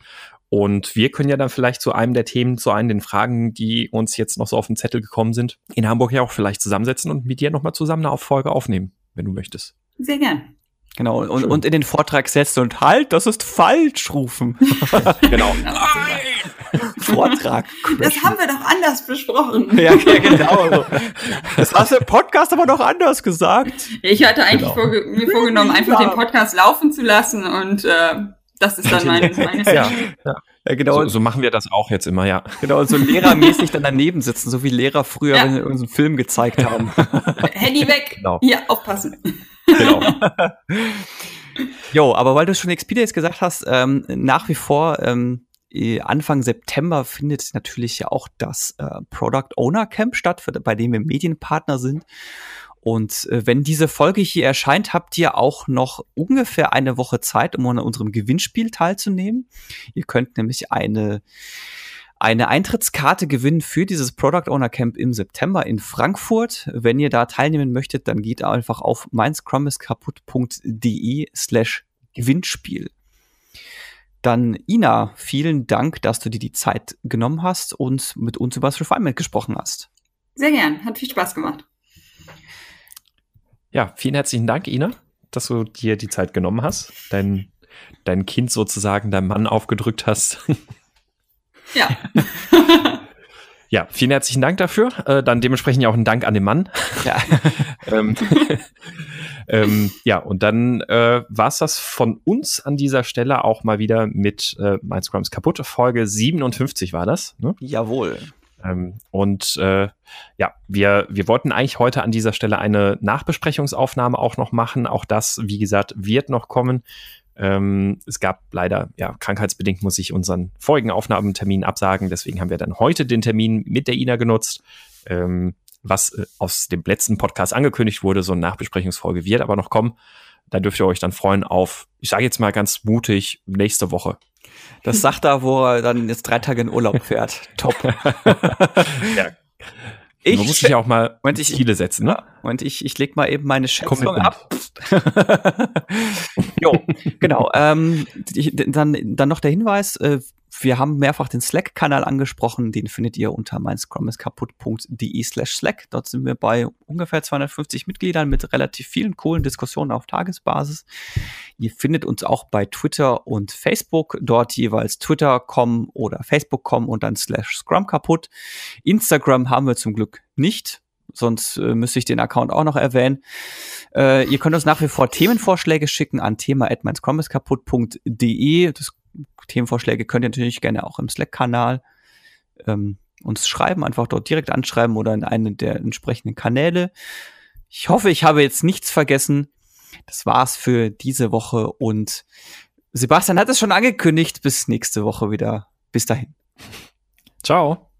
Und wir können ja dann vielleicht zu einem der Themen, zu einem den Fragen, die uns jetzt noch so auf den Zettel gekommen sind, in Hamburg ja auch vielleicht zusammensetzen und mit dir nochmal zusammen eine Folge aufnehmen, wenn du möchtest. Sehr gern. Genau, und, und in den Vortrag setzen und halt, das ist falsch rufen. genau. Nein! Vortrag. Das haben wir doch anders besprochen. ja, ja, genau. Das hast du im Podcast aber doch anders gesagt. Ich hatte eigentlich genau. vorge mir vorgenommen, einfach ja. den Podcast laufen zu lassen und äh, das ist dann meine, meine ja. ja. Ja, genau. So, so, machen wir das auch jetzt immer, ja. Genau, so lehrermäßig dann daneben sitzen, so wie Lehrer früher, ja. wenn sie unseren Film gezeigt haben. Handy weg. Genau. Hier, aufpassen. Genau. jo, aber weil du schon Expedience gesagt hast, ähm, nach wie vor ähm, Anfang September findet natürlich ja auch das äh, Product Owner Camp statt, für, bei dem wir Medienpartner sind. Und äh, wenn diese Folge hier erscheint, habt ihr auch noch ungefähr eine Woche Zeit, um an unserem Gewinnspiel teilzunehmen. Ihr könnt nämlich eine eine Eintrittskarte gewinnen für dieses Product Owner Camp im September in Frankfurt. Wenn ihr da teilnehmen möchtet, dann geht einfach auf meinscrumiskaputt.de slash Gewinnspiel. Dann Ina, vielen Dank, dass du dir die Zeit genommen hast und mit uns über das Refinement gesprochen hast. Sehr gern, hat viel Spaß gemacht. Ja, vielen herzlichen Dank, Ina, dass du dir die Zeit genommen hast, dein, dein Kind sozusagen deinem Mann aufgedrückt hast. Ja. Ja, vielen herzlichen Dank dafür. Äh, dann dementsprechend ja auch ein Dank an den Mann. Ja, ähm, ähm, ja und dann äh, war es das von uns an dieser Stelle auch mal wieder mit äh, Mein Scrum ist kaputt. Folge 57 war das. Ne? Jawohl. Ähm, und äh, ja, wir, wir wollten eigentlich heute an dieser Stelle eine Nachbesprechungsaufnahme auch noch machen. Auch das, wie gesagt, wird noch kommen. Ähm, es gab leider, ja, krankheitsbedingt muss ich unseren vorigen Aufnahmetermin absagen. Deswegen haben wir dann heute den Termin mit der Ina genutzt. Ähm, was äh, aus dem letzten Podcast angekündigt wurde, so eine Nachbesprechungsfolge wird aber noch kommen. Da dürft ihr euch dann freuen auf, ich sage jetzt mal ganz mutig, nächste Woche. Das sagt er, wo er dann jetzt drei Tage in Urlaub fährt. Top. ja. Ich Man muss sich ja auch mal Moment, ich, Ziele setzen, ne? Und ich, ich leg mal eben meine Schätzung ab. jo, genau. Ähm, ich, dann, dann noch der Hinweis, äh, wir haben mehrfach den Slack-Kanal angesprochen, den findet ihr unter meinscrumiskaputt.de slash Slack. Dort sind wir bei ungefähr 250 Mitgliedern mit relativ vielen coolen Diskussionen auf Tagesbasis. Ihr findet uns auch bei Twitter und Facebook, dort jeweils Twitter.com oder Facebook.com und dann slash Scrum kaputt. Instagram haben wir zum Glück nicht, sonst äh, müsste ich den Account auch noch erwähnen. Äh, ihr könnt uns nach wie vor Themenvorschläge schicken an thema.meinscrumiskaputt.de. Das Themenvorschläge könnt ihr natürlich gerne auch im Slack-Kanal ähm, uns schreiben, einfach dort direkt anschreiben oder in einen der entsprechenden Kanäle. Ich hoffe, ich habe jetzt nichts vergessen. Das war's für diese Woche und Sebastian hat es schon angekündigt. Bis nächste Woche wieder. Bis dahin. Ciao.